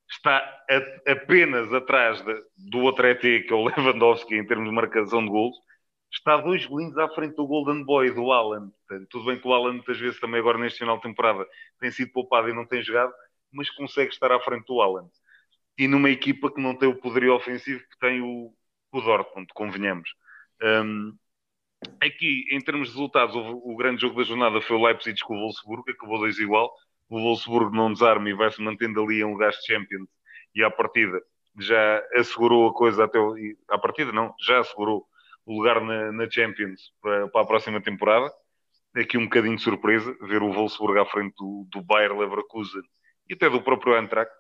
está a, apenas atrás de, do outro ET, que é o Lewandowski, em termos de marcação de gols está dois golinhos à frente do Golden Boy, do Alan. Tudo bem que o Alan muitas vezes também agora neste final de temporada tem sido poupado e não tem jogado, mas consegue estar à frente do Alan. E numa equipa que não tem o poderio ofensivo que tem o, o Dortmund, convenhamos. Um, aqui, em termos de resultados, o, o, grande jogo da jornada foi o Leipzig com o Wolfsburg, acabou dois igual. O Wolfsburg não desarma e vai-se mantendo ali em lugares de Champions e à partida já assegurou a coisa até o, à partida não, já assegurou o lugar na, na Champions para, para, a próxima temporada. Aqui um bocadinho de surpresa ver o Wolfsburg à frente do, do Bayer Leverkusen e até do próprio Eintracht.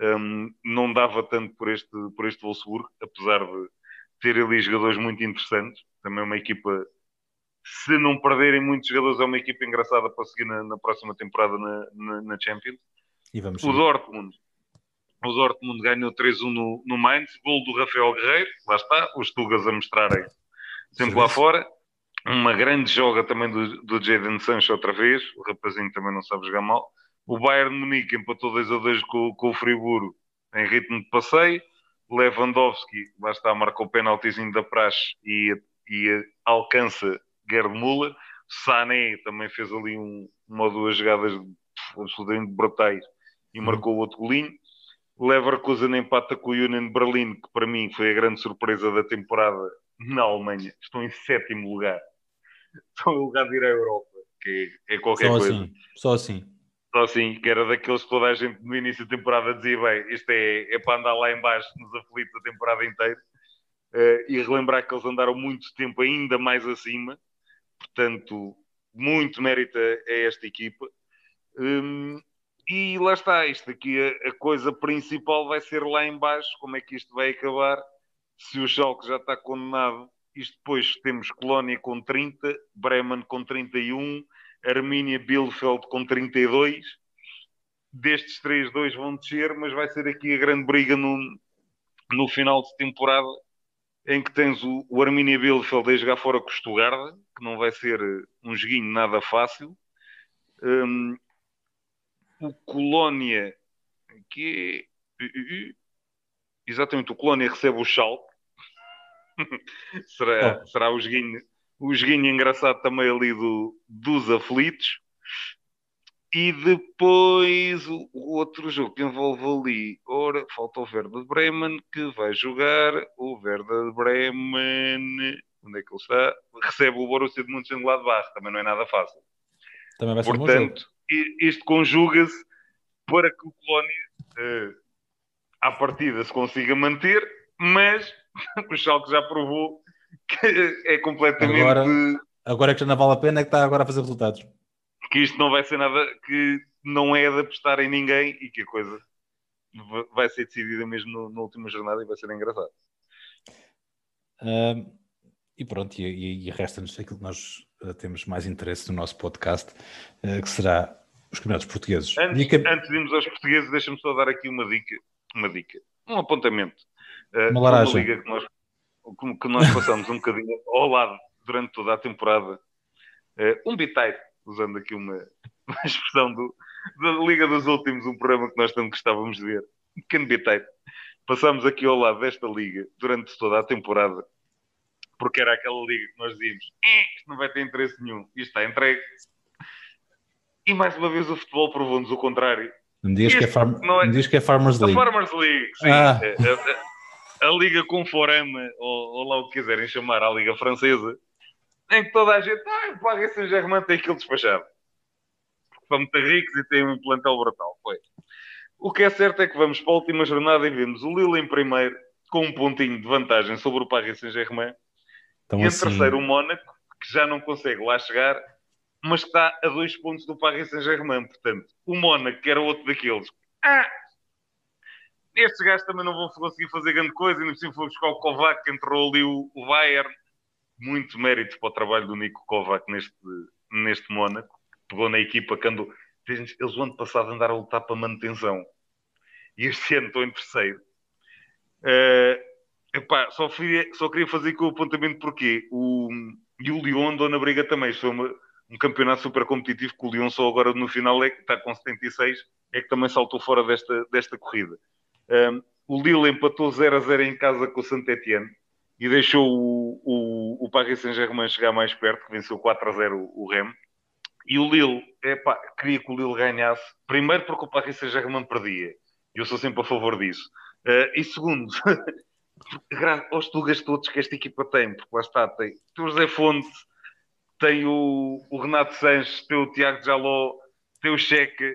Um, não dava tanto por este, por este Wolfsburg, apesar de ter ali jogadores muito interessantes. Também uma equipa, se não perderem muitos jogadores, é uma equipa engraçada para seguir na, na próxima temporada na, na, na Champions. o Dortmund o Dortmund ganhou 3-1 no, no Mainz, gol do Rafael Guerreiro, lá está, os Tugas a mostrarem sempre lá fora. Uma grande joga também do, do Jadon Sancho outra vez, o rapazinho também não sabe jogar mal. O Bayern Munique empatou 2 a 2 com, com o Friburgo em ritmo de passeio. Lewandowski, lá está, marcou o penaltizinho da praxe e, e alcança Gerd Müller. Sané também fez ali um, uma ou duas jogadas absolutamente brutais e uhum. marcou o outro golinho. Leverkusen empata com o Union Berlin, que para mim foi a grande surpresa da temporada na Alemanha. Estão em sétimo lugar. Estão em lugar de ir à Europa, que é, qualquer só coisa. Assim, só assim. Só assim, que era daqueles que toda a gente no início da temporada dizia, bem, isto é, é para andar lá embaixo nos aflitos a temporada inteira. Uh, e relembrar que eles andaram muito tempo ainda mais acima. Portanto, muito mérito a, esta equipa. Um, e lá está, isto aqui, a, a, coisa principal vai ser lá embaixo, como é que isto vai acabar se o Schalke já está condenado, isto depois temos Colónia com 30, Bremen com 31, Armínia Bielefeld com 32. Destes três, dois vão descer, mas vai ser aqui a grande briga no, no final de temporada, em que tens o, o Armínia Bielefeld a jogar fora com o Stuttgart, que não vai ser um joguinho nada fácil. Um, o Colónia, que é exatamente o Colónia recebe o Schalke será, será o joguinho, o joguinho engraçado também ali do, dos aflitos. E depois o, outro jogo que envolve ali, ora, falta o Verde Bremen que vai jogar o Verde Bremen, onde é que ele está? Recebe o Borussia de Mönchengladbach, também não é nada fácil. Também vai ser Portanto, um isto conjuga-se para que o Colónia, uh, à partida, se consiga manter, mas o Schalke já provou que é completamente... Agora, agora é que já não vale a pena, é que está agora a fazer resultados. Que isto não vai ser nada, que não é de apostar em ninguém e que a coisa vai ser decidida mesmo na última jornada e vai ser engraçado. Uh, e pronto, e, e, e resta-nos aquilo que nós uh, temos mais interesse no nosso podcast, uh, que será os campeonatos portugueses. Antes, antes de irmos aos portugueses, deixa-me só dar aqui uma dica, uma dica, um apontamento. Uh, uma laranja. Uma liga que nós, que nós passamos um bocadinho ao lado durante toda a temporada. um biteiro, usando aqui uma, uma expressão do, da Liga dos Últimos, um programa que nós tanto gostávamos de ver. Um pequeno biteiro. Passamos aqui ao lado desta liga durante toda a temporada porque era aquela liga que nós dizíamos eh, isto não vai ter interesse nenhum, isto está entregue. E mais uma vez o futebol provou-nos o contrário. Me diz, que é, farm... é... Me diz que é Farmers League. A Farmers League, sim. Ah. A, a, a, Liga Conforama, ou, ou lá o que quiserem chamar, a Liga Francesa, em que toda a gente, ah, o Paris Saint-Germain tem aquilo despachado. Porque são muito ricos e têm um plantel brutal. Foi. O que é certo é que vamos para a última jornada e vemos o Lille em primeiro, com um pontinho de vantagem sobre o Paris Saint-Germain, então, e em assim... terceiro, o Mónaco, que já não consegue lá chegar, mas está a dois pontos do Paris Saint-Germain. Portanto, o Mónaco, que era outro daqueles, ah, estes gajos também não vão conseguir fazer grande coisa, ainda por cima foi buscar o Kovac, que entrou ali o, o Bayern. Muito mérito para o trabalho do Nico Kovac neste, neste Mónaco. Pegou na equipa que andou. Eles o ano passado andaram a lutar para manutenção. E este ano estão em terceiro. Uh, Epá, só, fui, só queria fazer com o apontamento porque o, e o Lyon andou na briga também. Isto foi uma, um campeonato super competitivo que o Lyon só agora no final é que está com 76, é que também saltou fora desta, desta corrida. Um, o Lille empatou 0 a 0 em casa com o Saint-Etienne e deixou o, o, o Paris Saint-Germain chegar mais perto, que venceu 4 a 0 o, o Rem. E o Lille, epá, queria que o Lille ganhasse, primeiro porque o Paris Saint-Germain perdia, e eu sou sempre a favor disso. Uh, e segundo, aos tugas todos que esta equipa tem, porque lá está, tem, tem o José Fonte, tem o, o Renato Sanches, tem o Tiago Jaló, tem o Cheque,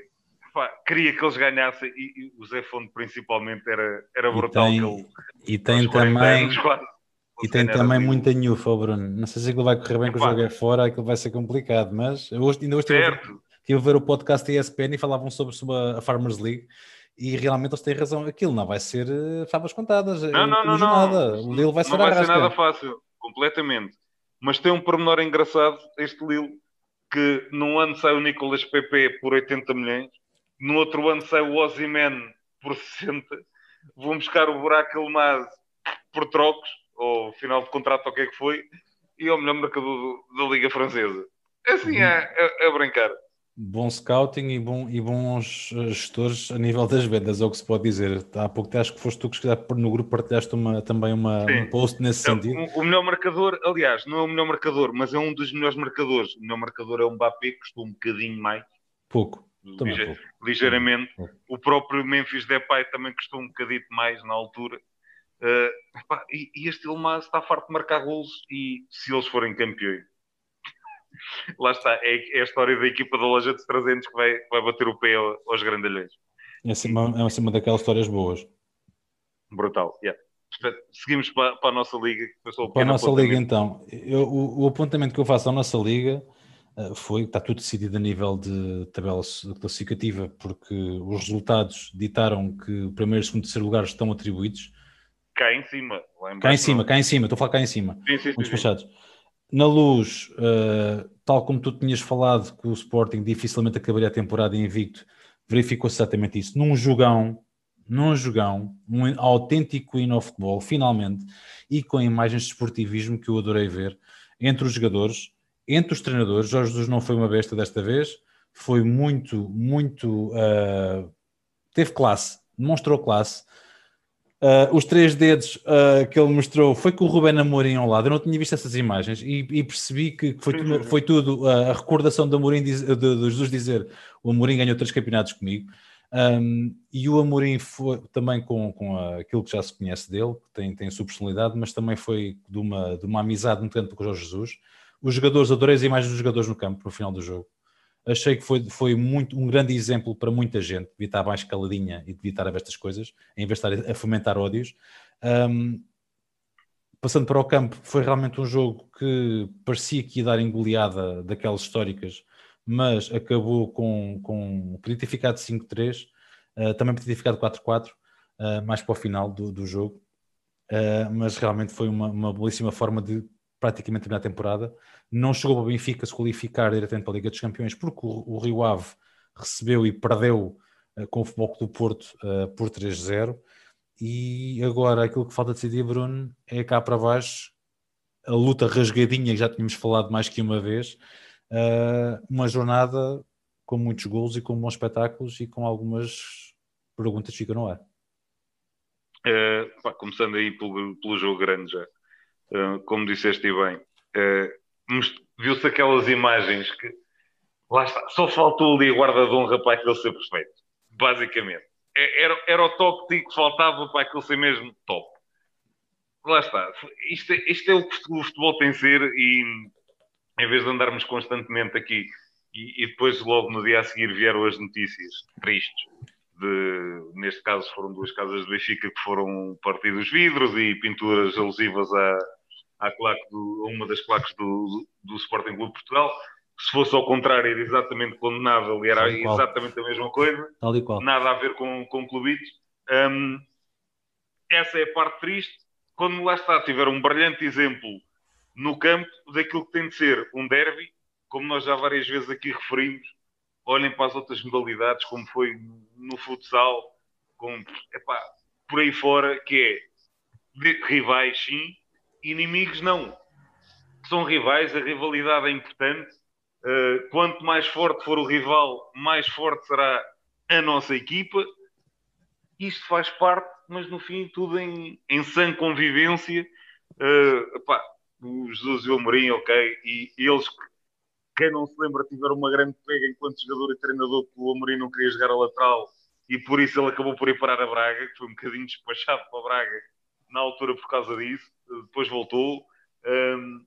Pá, queria que eles ganhassem e, e, o Zé Fonte principalmente era, era brutal. E tem, e tem também, quase, e tem também muita nhufa, Bruno. Não sei se aquilo vai correr bem com o jogo é fora, aquilo vai ser complicado, mas hoje, ainda hoje estive a, ver, estive a ver o podcast ESPN e falavam sobre, sobre a Farmers League e realmente eles têm razão. Aquilo não vai ser uh, favas contadas. Não, não, não, não. O Lille vai ser Não vai ser nada fácil, completamente. Mas tem um pormenor engraçado, este Lille, que num ano sai o Nicolas Pepe por 80 milhões, no outro ano sai o Ozyman por 60, vão buscar o Buraco Elmaz por trocos, ou final de contrato, ou o que é que foi, e é o melhor mercador da Liga Francesa. Assim uhum. é, é, é brincar bom scouting e, bom, e bons eh, gestores a nível das vendas, é o que se pode dizer. Há pouco acho que foste tu que no grupo partilhaste uma, também uma, um post nesse então, sentido. O, o, melhor marcador, aliás, não é o melhor marcador, mas é um dos melhores marcadores. O melhor marcador é o Mbappé, que custou um bocadinho mais. Pouco. Ligeir, pouco. Ligeiramente. Pouco. O próprio Memphis Depay também custou um bocadinho mais na altura. Uh, epá, e, e este Ilmaz está farto de marcar golos e se eles forem campeões lá está, é, é, a história da equipa da loja de 300 que vai, vai bater o pé aos grandalhões. É uma, é uma daquelas histórias boas. Brutal, yeah. Portanto, seguimos para, para, a nossa liga. Para a nossa liga, então. Eu, o, o, apontamento que eu faço à nossa liga uh, foi está tudo decidido a nível de tabela classificativa, porque os resultados ditaram que o primeiro, segundo e terceiro lugar estão atribuídos. Cá em cima. cá em cima, cá em cima, estou a falar cá em cima. Sim, sim, sim, sim. Na luz, uh, tal como tu tinhas falado que o Sporting dificilmente acabaria a temporada invicto, verificou-se exatamente isso. Num jogão, num jogão, um autêntico hino ao futebol, finalmente, e com imagens de esportivismo que eu adorei ver, entre os jogadores, entre os treinadores. Jorge Jesus não foi uma besta desta vez, foi muito, muito. Uh, teve classe, demonstrou classe. Uh, os três dedos uh, que ele mostrou foi com o Rubén Amorim ao lado. Eu não tinha visto essas imagens e, e percebi que foi, tudo, foi tudo uh, a recordação do Amorim de, de, Jesus dizer o Amorim ganhou três campeonatos comigo. Um, e o Amorim foi também com, com aquilo que já se conhece dele, que tem, tem sua personalidade, mas também foi de uma, de uma amizade muito grande com o Jorge Jesus. Os jogadores, adorei as imagens dos jogadores no campo no final do jogo. Achei que foi, foi muito, um grande exemplo para muita gente, devia estar mais caladinha e devia estar a ver estas coisas, em vez de estar a fomentar ódios. Um, passando para o campo, foi realmente um jogo que parecia que ia dar engoleada daquelas históricas, mas acabou com, com podia ter ficado 5-3, uh, ah, também podia ter ficado 4-4, uh, mais para o final do, do jogo. Uh, mas realmente foi uma, uma belíssima forma de praticamente terminar a temporada. Não chegou para o Benfica se qualificar diretamente para a Liga dos Campeões, porque o, Rio Ave recebeu e perdeu uh, com o Futebol do Porto uh, por 3-0. E agora aquilo que falta decidir, Bruno, é cá para baixo a luta rasgadinha que já tínhamos falado mais que uma vez. uma jornada com muitos gols e com bons espetáculos e com algumas perguntas que ficam no ar. Uh, pá, começando aí pelo, pelo, jogo grande já, como disseste bem, uh, viu-se aquelas imagens que lá está, só faltou ali a guarda de honra para aquele ser perfeito, basicamente. É, era, era o toque que faltava para aquele ser mesmo top. Lá está, isto, é, isto é o que o futebol tem de ser e em vez de andarmos constantemente aqui e, e depois logo no dia a seguir vieram as notícias tristes de, neste caso foram duas casas de Benfica que foram partidos vidros e pinturas alusivas à, à claque do, a uma das claques do, do, Sporting Clube Portugal. Se fosse ao contrário, era exatamente condenável e era exatamente a mesma coisa. Nada a ver com, com clubitos. Um, essa é a parte triste. Quando lá está, tiver um brilhante exemplo no campo daquilo que tem de ser um derby, como nós já várias vezes aqui referimos, olhem para as outras modalidades, como foi no futsal, com, epá, por aí fora, que é de rivais, sim, inimigos, não. São rivais, a rivalidade é importante. Uh, quanto mais forte for o rival, mais forte será a nossa equipa. Isto faz parte, mas no fim, tudo em, em sã convivência. Epá, o Jesus e o Amorim, ok, e eles quem não se lembra, tiveram uma grande pega enquanto jogador e treinador, que o Amorim não queria jogar a lateral e por isso ele acabou por ir parar a Braga, que foi um bocadinho despachado para a Braga na altura por causa disso. Depois voltou. Um,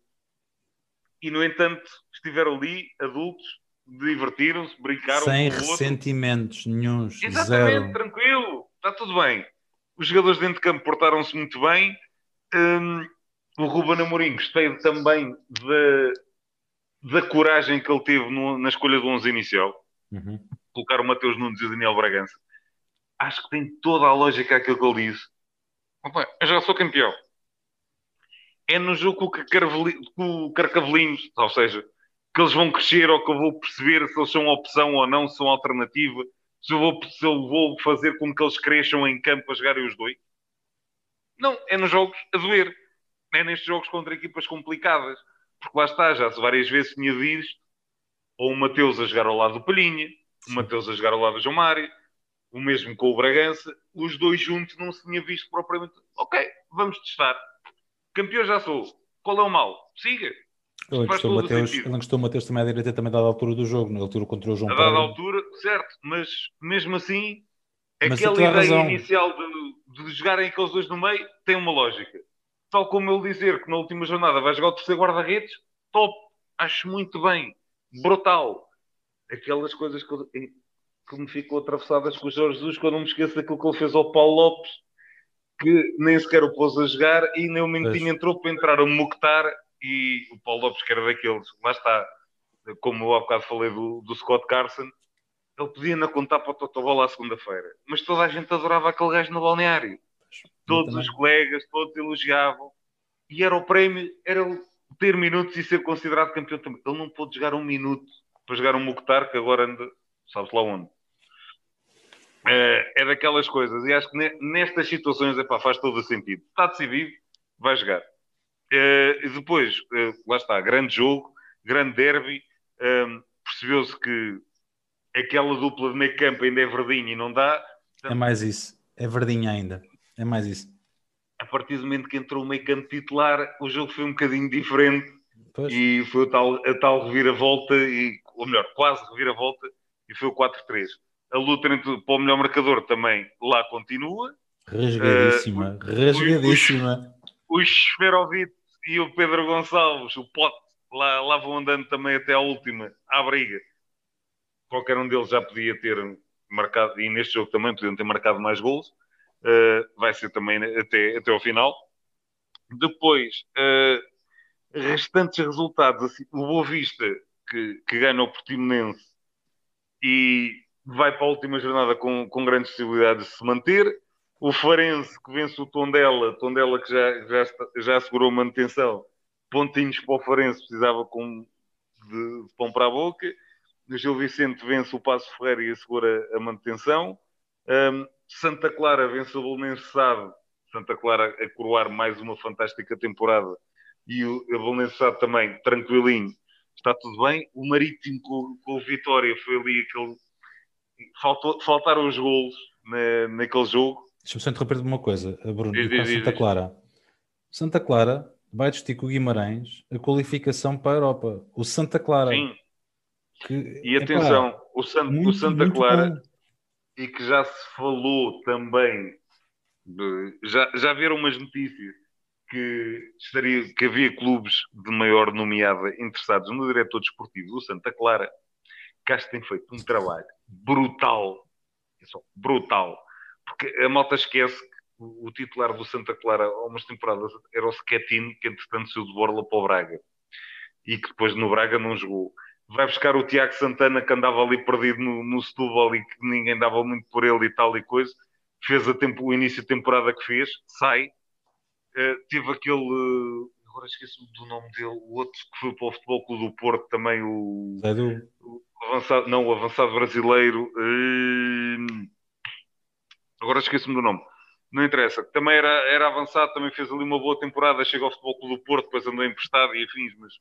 e, no entanto, estiveram ali, adultos, divertiram-se, brincaram. Sem ressentimentos nenhums. Exatamente, zero. tranquilo, está tudo bem. Os jogadores dentro de campo portaram-se muito bem. Um, o Ruben Amorim gostei também de, da coragem que ele teve no, na escolha do 11 inicial, uhum. colocar o Mateus Nunes e o Daniel Bragança, acho que tem toda a lógica aquilo que ele disse. Eu já sou campeão. É no jogo com o Carcavelinhos, ou seja, que eles vão crescer ou que eu vou perceber se eles são opção ou não, se são alternativa, se eu vou, se eu vou fazer com que eles cresçam em campo a jogarem os dois. Não, é nos jogos a doer. É nestes jogos contra equipas complicadas porque lá está, já várias vezes tinha visto ou o Mateus a jogar ao lado do Palhinha, o Mateus a jogar ao lado do João Mário, o mesmo com o Bragança, os dois juntos não se tinha visto propriamente. Ok, vamos testar. Campeão já sou. Qual é o mal? Siga. Ele gostou, Mateus, ele gostou o Mateus também à direita, também dada a altura do jogo, na altura contra o João A dada altura, certo, mas mesmo assim, mas aquela ideia razão. inicial de, de jogarem aqueles dois no meio tem uma lógica tal como ele dizer que na última jornada vai jogar o terceiro guarda-redes, top, acho muito bem, brutal. Aquelas coisas que, que me ficam atravessadas com o Jorge Jesus, quando não me esqueço daquilo que ele fez ao Paulo Lopes, que nem sequer o pôs a jogar e nem o minutinho entrou para entrar o Mukhtar e o Paulo Lopes, que era daqueles, lá está, como eu há bocado falei do, do Scott Carson, ele podia ainda contar para o Totobola à segunda-feira, mas toda a gente adorava aquele gajo no balneário todos os colegas, todos elogiavam. E era o prémio, era ter minutos e ser considerado campeão também. Ele não pôde jogar um minuto para jogar um Mukhtar que agora anda, sabes lá onde. É, é daquelas coisas, e acho que nestas situações epá, faz todo o sentido. Está decidido, vai jogar. É, e depois, é, lá está, grande jogo, grande derby. Percebeu-se que aquela dupla de meio campo ainda é verdinha e não dá. É mais isso, é verdinha ainda. É mais isso. A partir do momento que entrou o meio campo titular, o jogo foi um bocadinho diferente pois. e foi a tal, a tal reviravolta, e, ou melhor, quase reviravolta, e foi o 4-3. A luta entre, para o melhor marcador também lá continua. Rasgadíssima, uh, rasgadíssima. O Schwerovic e o Pedro Gonçalves, o Pote, lá, lá vão andando também até à última, à briga. qualquer um deles já podia ter marcado, e neste jogo também podiam ter marcado mais gols. Uh, vai ser também até, até ao final. Depois, uh, restantes resultados, assim, o Boa Vista, que, que ganha o Portimonense e vai para a última jornada com, com grandes possibilidades de se manter. O Farense, que vence o Tondela, Tondela que já, já, já assegurou manutenção, pontinhos para o Farense, precisava com, de, de pão para a boca. O Gil Vicente vence o Passo Ferreira e assegura a manutenção. Um, Santa Clara vence o Belenenses Sado. Santa Clara a coroar mais uma fantástica temporada. E o Belenenses Sado também, tranquilinho. Está tudo bem. O Marítimo com, com o Vitória foi ali aquele... Faltou, faltaram os golos na, naquele jogo. Deixa-me só interromper uma coisa, Bruno. Diz, diz, Santa. Clara. Santa Clara vai discutir com o Guimarães a qualificação para a Europa. O Santa Clara. Sim. Que, e atenção, epá, o, San, muito, o Santa Clara, bom. e que já se falou também, de, já, já viram umas notícias que, estaria, que havia clubes de maior nomeada interessados no diretor desportivo do Santa Clara, que tem feito um trabalho brutal, brutal, porque a malta esquece o, titular do Santa Clara há umas temporadas era o Schettino, que entretanto saiu de Borla para o Braga e que depois no Braga não jogou. Vai buscar o Tiago Santana que andava ali perdido no, no Setúbal e que ninguém dava muito por ele e tal e coisa. Fez a tempo, o início de temporada que fez, sai. Uh, teve aquele. Uh, agora esqueço do nome dele, o outro que foi para o Futebol Clube do Porto também, o. o avançado, não, o avançado brasileiro. Uh, agora esqueço-me do nome não interessa. Também era, era avançado, também fez ali uma boa temporada, chega ao Futebol do Porto, depois andou emprestado e afins, mas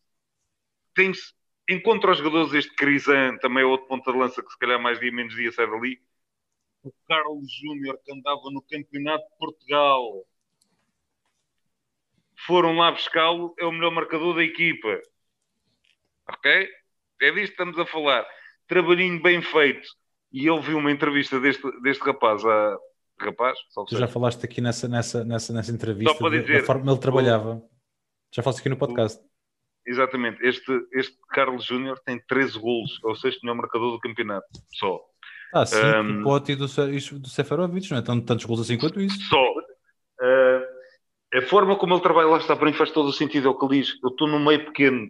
tem-se, encontra os jogadores este Crisan, também é outro ponta de lança que se calhar mais dia menos dia sai dali. O Carlos Júnior que andava no Campeonato de Portugal. Foram lá buscá-lo, é o melhor marcador da equipa. Ok? É disto que estamos a falar. Trabalhinho bem feito. E eu vi uma entrevista deste, deste rapaz há, rapaz. tu já falaste aqui nessa, nessa, nessa, nessa entrevista só dizer, da forma como ele trabalhava. O, já falaste aqui no podcast. O, exatamente. Este, este Carlos Júnior tem 13 golos, é o sexto melhor marcador do campeonato. Só. Ah, sim, um, o Pote do, do Seferovic, não é tantos golos assim quanto isso. Só. Uh, a forma como ele trabalha lá está, para mim faz todo o sentido. É o que ele diz. Eu estou no meio pequeno,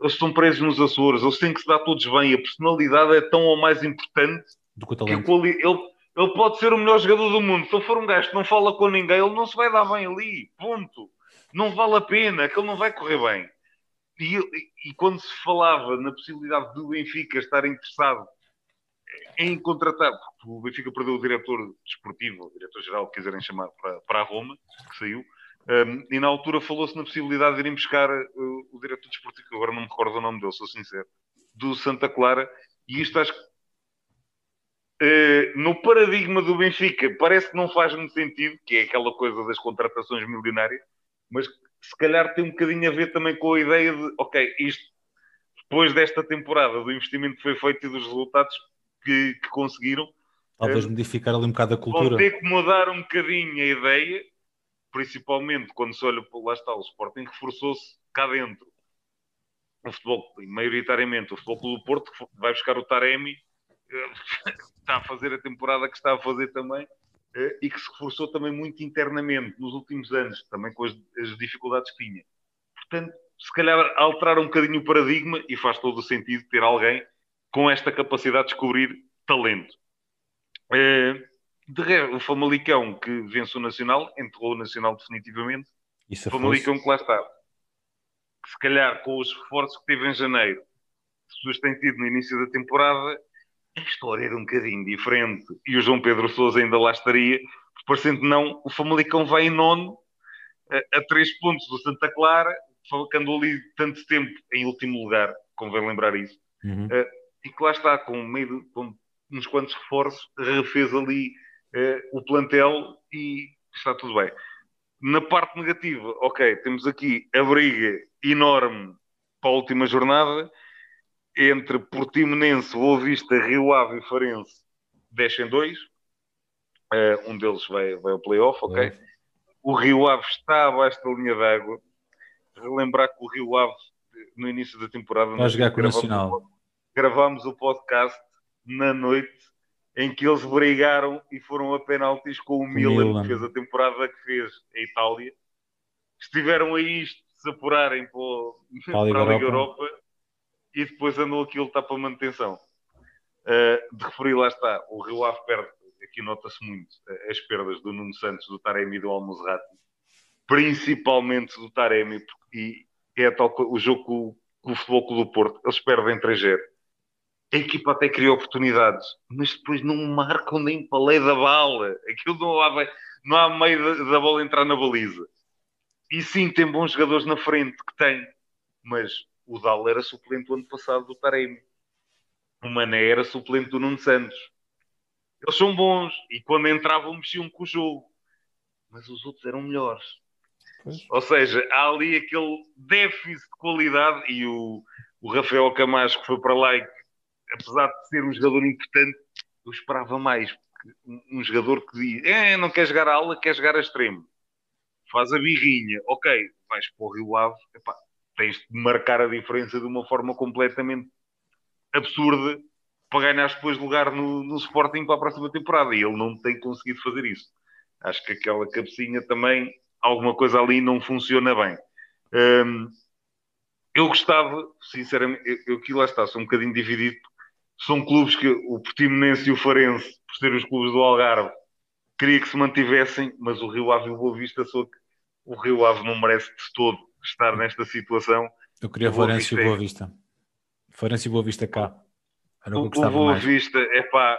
eles estão presos nos Açores, eles têm que se dar todos bem. A personalidade é tão ou mais importante do que o talento. Que ele, ele pode ser o melhor jogador do mundo. Se ele for um gajo que não fala com ninguém, ele não se vai dar bem ali. Ponto. Não vale a pena, que ele não vai correr bem. E, e, e quando se falava na possibilidade do Benfica estar interessado em contratar, porque o Benfica perdeu o diretor desportivo, o diretor-geral, que quiserem chamar, para, para a Roma, que saiu, um, e na altura falou-se na possibilidade de irem buscar uh, o diretor desportivo, que agora não me recordo o nome dele, sou sincero, do Santa Clara, e isto acho que Uh, no paradigma do Benfica, parece que não faz muito sentido, que é aquela coisa das contratações milionárias, mas se calhar tem um bocadinho a ver também com a ideia de, ok, isto, depois desta temporada, do investimento que foi feito e dos resultados que, que conseguiram, talvez uh, modificar ali um bocado a cultura. Vão ter que mudar um bocadinho a ideia, principalmente quando se olha lá está, o Sporting reforçou-se cá dentro. O futebol, maioritariamente, o Futebol do Porto vai buscar o Taremi está a fazer a temporada que está a fazer também eh, e que se reforçou também muito internamente nos últimos anos, também com as, as dificuldades que tinha. Portanto, se calhar alterar um bocadinho o paradigma e faz todo o sentido ter alguém com esta capacidade de descobrir talento. Eh, de resto, o Famalicão que vence o Nacional, enterrou o Nacional definitivamente. Isso o Famalicão que lá está. Que se calhar com os reforços que teve em janeiro, as pessoas têm tido no início da temporada, a história era um bocadinho diferente e o João Pedro Sousa ainda lá estaria, parecendo não, o Famalicão vai em nono a, a três pontos do Santa Clara, que andou ali tanto tempo em último lugar, convém lembrar isso, uhum. uh, e que lá está, com, meio, com uns quantos reforços, refez ali o plantel e está tudo bem. Na parte negativa, ok, temos aqui a briga enorme para a última jornada, entre Portimonense, Boa Vista, Rio Ave e Farense descem dois. Uh, um deles vai, vai ao playoff, ok? É. O Rio Ave está abaixo da linha d'água. Relembrar que o Rio Ave, no início da temporada, vai jogar com o Nacional. gravámos o podcast na noite em que eles brigaram e foram a penaltis com o Milan, Milan, que fez a temporada que fez a Itália. Estiveram a isto de se apurarem para, para a Liga, Europa. Europa. e depois andou aquilo está para manutenção. Uh, de referir, lá está, o Rio Ave perde, aqui nota-se muito, as perdas do Nuno Santos, do Taremi e do Almozrati, principalmente do Taremi, e é tal, o jogo com, com o Futebol Clube do Porto, eles perdem 3-0 a equipa até criou oportunidades, mas depois não marcam nem para lei da bala. Aquilo não há, não há meio da bola entrar na baliza. E sim, tem bons jogadores na frente, que tem. Mas o Dal era suplente o ano passado do Taremi. O Mané era suplente do Nuno Santos. Eles são bons e quando entravam mexiam com o jogo. Mas os outros eram melhores. Pois. Ou seja, há ali aquele déficit de qualidade e o, o Rafael Camacho que foi para lá e apesar de ser um jogador importante, eu esperava mais. Um, jogador que diz, é, não quer jogar a ala, quer jogar a extremo. Faz a birrinha, ok, vais para o Rio Ave, epá, tens de marcar a diferença de uma forma completamente absurda para ganhar depois lugar no, no Sporting para a próxima temporada. E ele não tem conseguido fazer isso. Acho que aquela cabecinha também, alguma coisa ali não funciona bem. Hum, eu gostava, sinceramente, eu, aqui lá está, sou um bocadinho dividido, são clubes que o Portimonense e o Farense, por serem os clubes do Algarve, queria que se mantivessem, mas o Rio Ave e o Boa Vista sou que o Rio Ave não merece de todo estar nesta situação. Eu queria o Farense e o Boa Vista. Farense e Boa Vista cá. Era o, o Boa mais. Vista, é pá.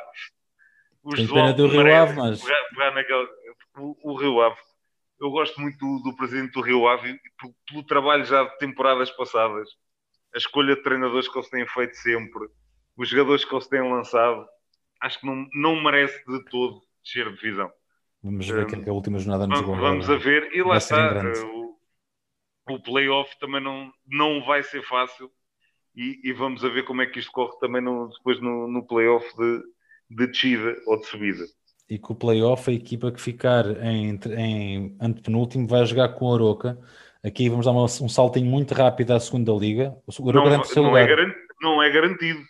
Tem pena do Rio Ave, mas. Pegar, pegar naquela, o, o, Rio Ave. Eu gosto muito do, do presidente do Rio Ave pelo, pelo trabalho já de temporadas passadas, a escolha de treinadores que eles têm feito sempre os jogadores que eles têm lançado, acho que não, não merece de todo descer de divisão. Vamos ver um, que é a última jornada nos Vamos, vamos a ver, e lá está. O, o playoff também não, não vai ser fácil. E, e, vamos a ver como é que isto corre também no, depois no, no playoff de, de descida ou de subida. E com o playoff, a equipa que ficar em, em antepenúltimo vai jogar com a Oroca. Aqui vamos dar uma, um saltinho muito rápido à segunda liga. O Oroca não, não, é garantido, não é garantido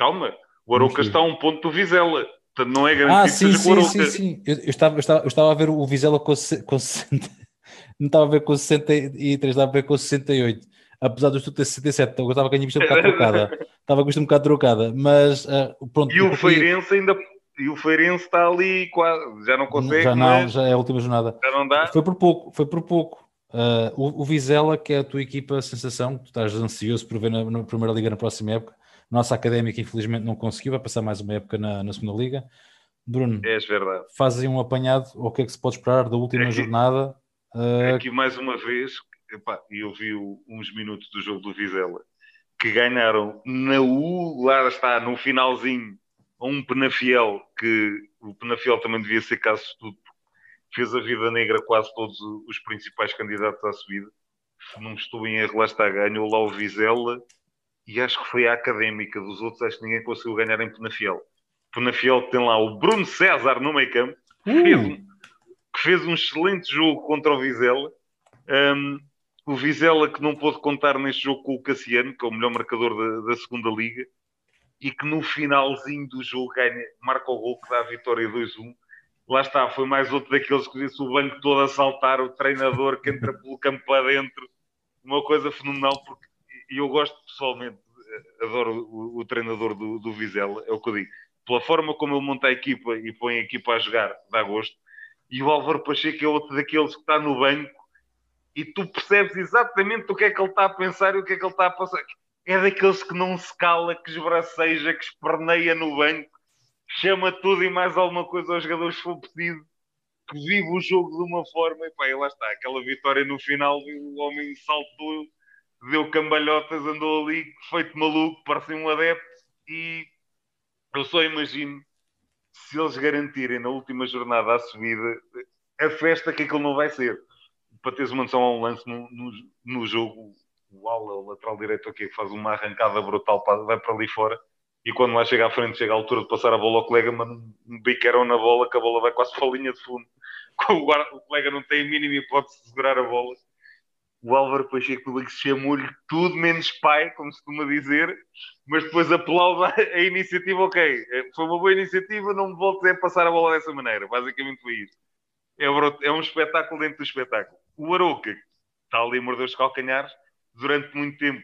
calma, o Arouca está a um ponto do Vizela. Portanto, não é garantido ah, sim, sim, o sim, sim. Eu, eu, estava, eu, estava, eu estava a ver o Vizela com, com 60, não estava a ver com 63, estava a ver com 68. Apesar do tu ter 67, eu estava com a minha vista um bocado trocada. Estava com a vista um bocado trocada, mas uh, pronto. E o Feirense ainda e o Feirense está ali quase, já não consegue. Já não, já é a última jornada. Já não dá. Foi por pouco, foi por pouco. Uh, o, o, Vizela, que é a tua equipa sensação, tu estás ansioso por ver na, na Primeira Liga na próxima época, nossa académica, infelizmente, não conseguiu, vai passar mais uma época na, na segunda liga. Bruno, é verdade. fazem um apanhado, o que é que se pode esperar da última aqui, jornada? Uh... Aqui mais uma vez, e eu vi uns minutos do jogo do Vizela, que ganharam na U, lá está, no finalzinho, a um Penafiel, que o Penafiel também devia ser caso de tudo, fez a vida negra quase todos os principais candidatos à subida. Não estou em erro, lá está, ganhou lá o Vizela e acho que foi a académica dos outros, acho que ninguém conseguiu ganhar em Penafiel. Penafiel tem lá o Bruno César no meio campo, que, uh. fez, um, que fez um excelente jogo contra o Vizela. Um, o Vizela que não pôde contar neste jogo com o Cassiano, que é o melhor marcador da, da segunda liga, e que no finalzinho do jogo ganha, marca o gol que dá a vitória 2-1. Lá está, foi mais outro daqueles que disse o banco todo a saltar, o treinador que entra pelo campo para dentro. Uma coisa fenomenal, porque e eu gosto pessoalmente, eh, adoro o, o treinador do, do Vizela, é o que eu digo. Pela forma como ele monta a equipa e põe a equipa a jogar, dá gosto. E o Álvaro Pacheco é outro daqueles que está no banco e tu percebes exatamente o que é que ele está a pensar e o que é que ele está a passar. É daqueles que não se cala, que esbraceja, que esperneia no banco, chama tudo e mais alguma coisa aos jogadores se for pedido, que vive o jogo de uma forma e pá, e lá está, aquela vitória no final, o homem saltou deu cambalhotas, andou ali feito maluco, parecia um adepto e eu só imagino se eles garantirem na última jornada a subida a festa que aquilo não vai ser. Para teres uma noção, há um lance no, no, no jogo, o ala, o lateral direito aqui, que faz uma arrancada brutal, vai para ali fora e quando lá chega à frente, chega à altura de passar a bola ao colega, manda um biqueirão na bola, que a bola vai quase para a linha de fundo. O, guarda, o colega não tem a mínima hipótese de segurar a bola o Álvaro Pacheco do chamou-lhe tudo menos pai, como se costuma dizer, mas depois aplaude a iniciativa, ok, eh, foi uma boa iniciativa, não me voltes a passar a bola dessa maneira, basicamente foi isso. É, é um espetáculo dentro do espetáculo. O Aroca, está ali a morder os calcanhares, durante muito tempo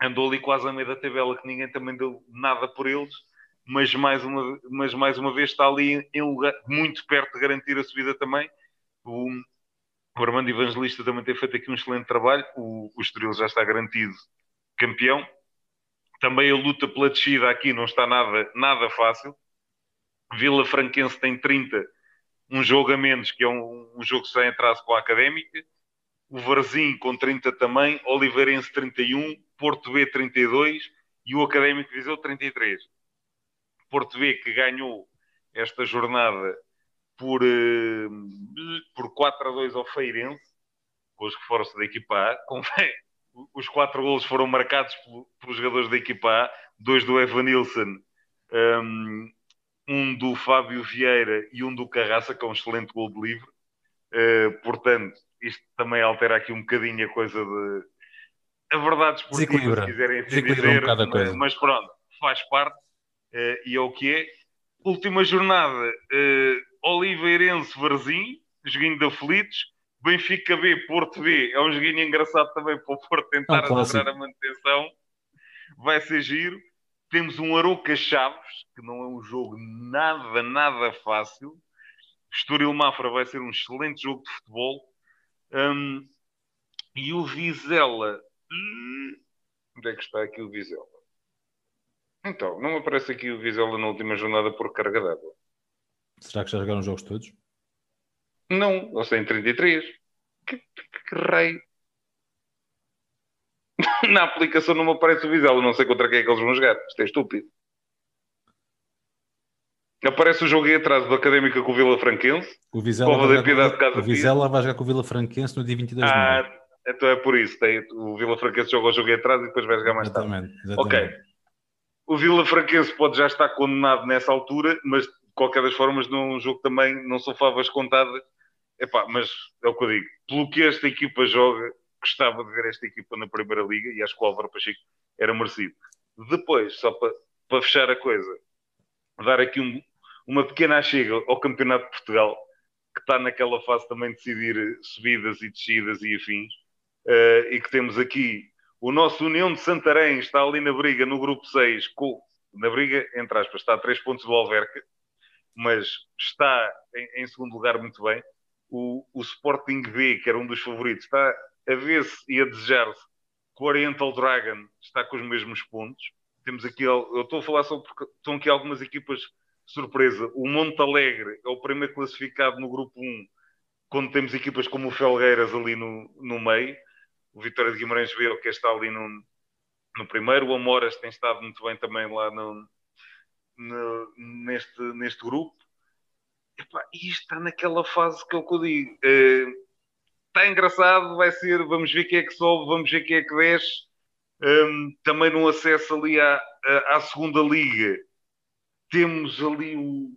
andou ali quase a meio da tabela, que ninguém também deu nada por eles, mas mais uma, mas mais uma vez está ali em lugar, muito perto de garantir a subida também. O, o Armando Evangelista também tem feito aqui um excelente trabalho. O, o Estoril já está garantido campeão. Também a luta pela descida aqui não está nada, nada fácil. Vila Franquense tem 30, um jogo a menos, que é um, um jogo que está em atraso com a Académica. O Varzim com 30 também. Oliveirense 31. Porto B 32. E o Académico Viseu 33. Porto B que ganhou esta jornada por, uh, por 4 a 2 ao Feirense, com os reforços da equipa A. os quatro golos foram marcados pelos jogadores da equipa A, dois do Evanilson, um, um do Fábio Vieira e um do Carraça, que é um excelente gol de livre. Uh, portanto, isto também altera aqui um bocadinho a coisa de. A verdade esportiva, se quiserem assim dizer, um mas, mas, pronto, faz parte uh, e é o que é. Última jornada, uh, Oliveirense Varzim, joguinho de aflitos. Benfica B, Porto B, é um joguinho engraçado também para o Porto tentar é um a manutenção. Vai ser giro. Temos um Aroca Chaves, que não é um jogo nada, nada fácil. Estoril Mafra vai ser um excelente jogo de futebol. Um, e o Vizela. Hum, onde é que está aqui o Vizela? Então, não aparece aqui o Vizela na última jornada por carga d'água. Será que já jogaram os jogos todos? Não, eles têm 33. Que, que, que rei. Na aplicação não me aparece o Vizela, não sei contra quem é que eles vão jogar. Isto é estúpido. Aparece o jogo aí atrás do Académica com o Vila Franquense. O Vizela, vai jogar, com, o Vizela vai jogar com o Vila Franquense no dia 22 de ah, maio. Então é por isso. Tem, o Vila Franquense joga o jogo aí atrás e depois vai jogar mais exatamente, tarde. Exatamente. Ok. O Vila Franquense pode já estar condenado nessa altura, mas qualquer das formas, num jogo também não são favas contadas. Epá, mas é o que eu digo. Pelo que esta equipa joga, gostava de ver esta equipa na Primeira Liga e acho que o Álvaro Pacheco era merecido. Depois, só para, para fechar a coisa, dar aqui um, uma pequena chega ao Campeonato de Portugal, que está naquela fase também de decidir subidas e descidas e afins, uh, e que temos aqui o nosso União de Santarém está ali na briga no grupo 6, com, na briga, entre aspas, está a 3 pontos do Alverca, mas está em, em segundo lugar muito bem. O, o, Sporting B, que era um dos favoritos, está a ver-se e a desejar-se que o Oriental Dragon está com os mesmos pontos. Temos aqui, eu estou a falar só porque estão aqui algumas equipas surpresa. O Monte Alegre é o primeiro classificado no grupo 1, quando temos equipas como o Felgueiras ali no, no meio. O Vitória de Guimarães B, que está ali no, no primeiro. O Amoras tem estado muito bem também lá no, neste, neste grupo. e está naquela fase que que eu digo. Uh, está engraçado, vai ser, vamos ver quem é que sobe, vamos ver quem é que desce. Um, também no acesso ali à, à, à, segunda liga, temos ali o,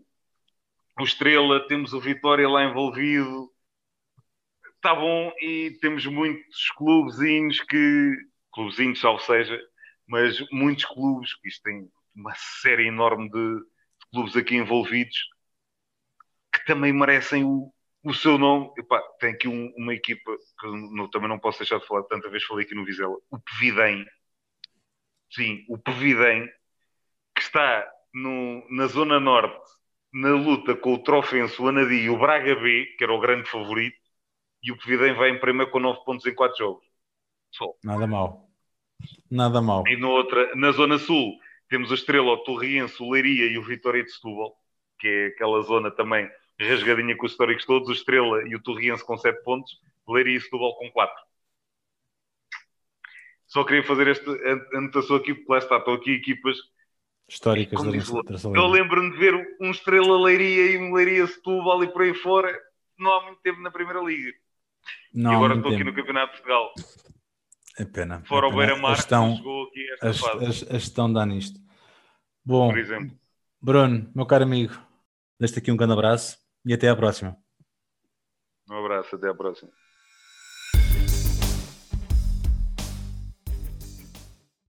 o Estrela, temos o Vitória lá envolvido. Está bom, e temos muitos clubezinhos que. Clubezinhos, salvo seja, mas muitos clubes, que isto tem uma série enorme de, de clubes aqui envolvidos que também merecem o, o seu nome. Epá, tem aqui um, uma equipa que não, também não posso deixar de falar, tanta vez falei aqui no Vizela, o Pevidem. Sim, o Pevidem, que está no, na Zona Norte, na luta com o Trofenso, o Anadi e o Braga B, que era o grande favorito, e o Pevidem vai em primeiro com 9 pontos em 4 jogos. Só. Nada mal. Nada mal. E no outra, na Zona Sul, temos a Estrela, o Torriense, o Leiria e o Vitória de Setúbal, que é aquela zona também rasgadinha com os históricos todos, o Estrela e o Torriense com 7 pontos, Leiria e Setúbal com 4. Só queria fazer esta anotação aqui, porque lá está, estão aqui equipas históricas da nossa Eu lembro-me de ver um Estrela Leiria e um Leiria Setúbal e por aí fora, não há muito tempo na Primeira Liga. Não, e agora estou tempo. aqui no Campeonato de Portugal. É pena. Fora é o Beira-Mar, chegou aqui esta a, fase. A, a gestão dá nisto. Bom, Por exemplo. Bruno, meu caro amigo, deixo-te aqui um grande abraço e até à próxima. Um abraço, até à próxima.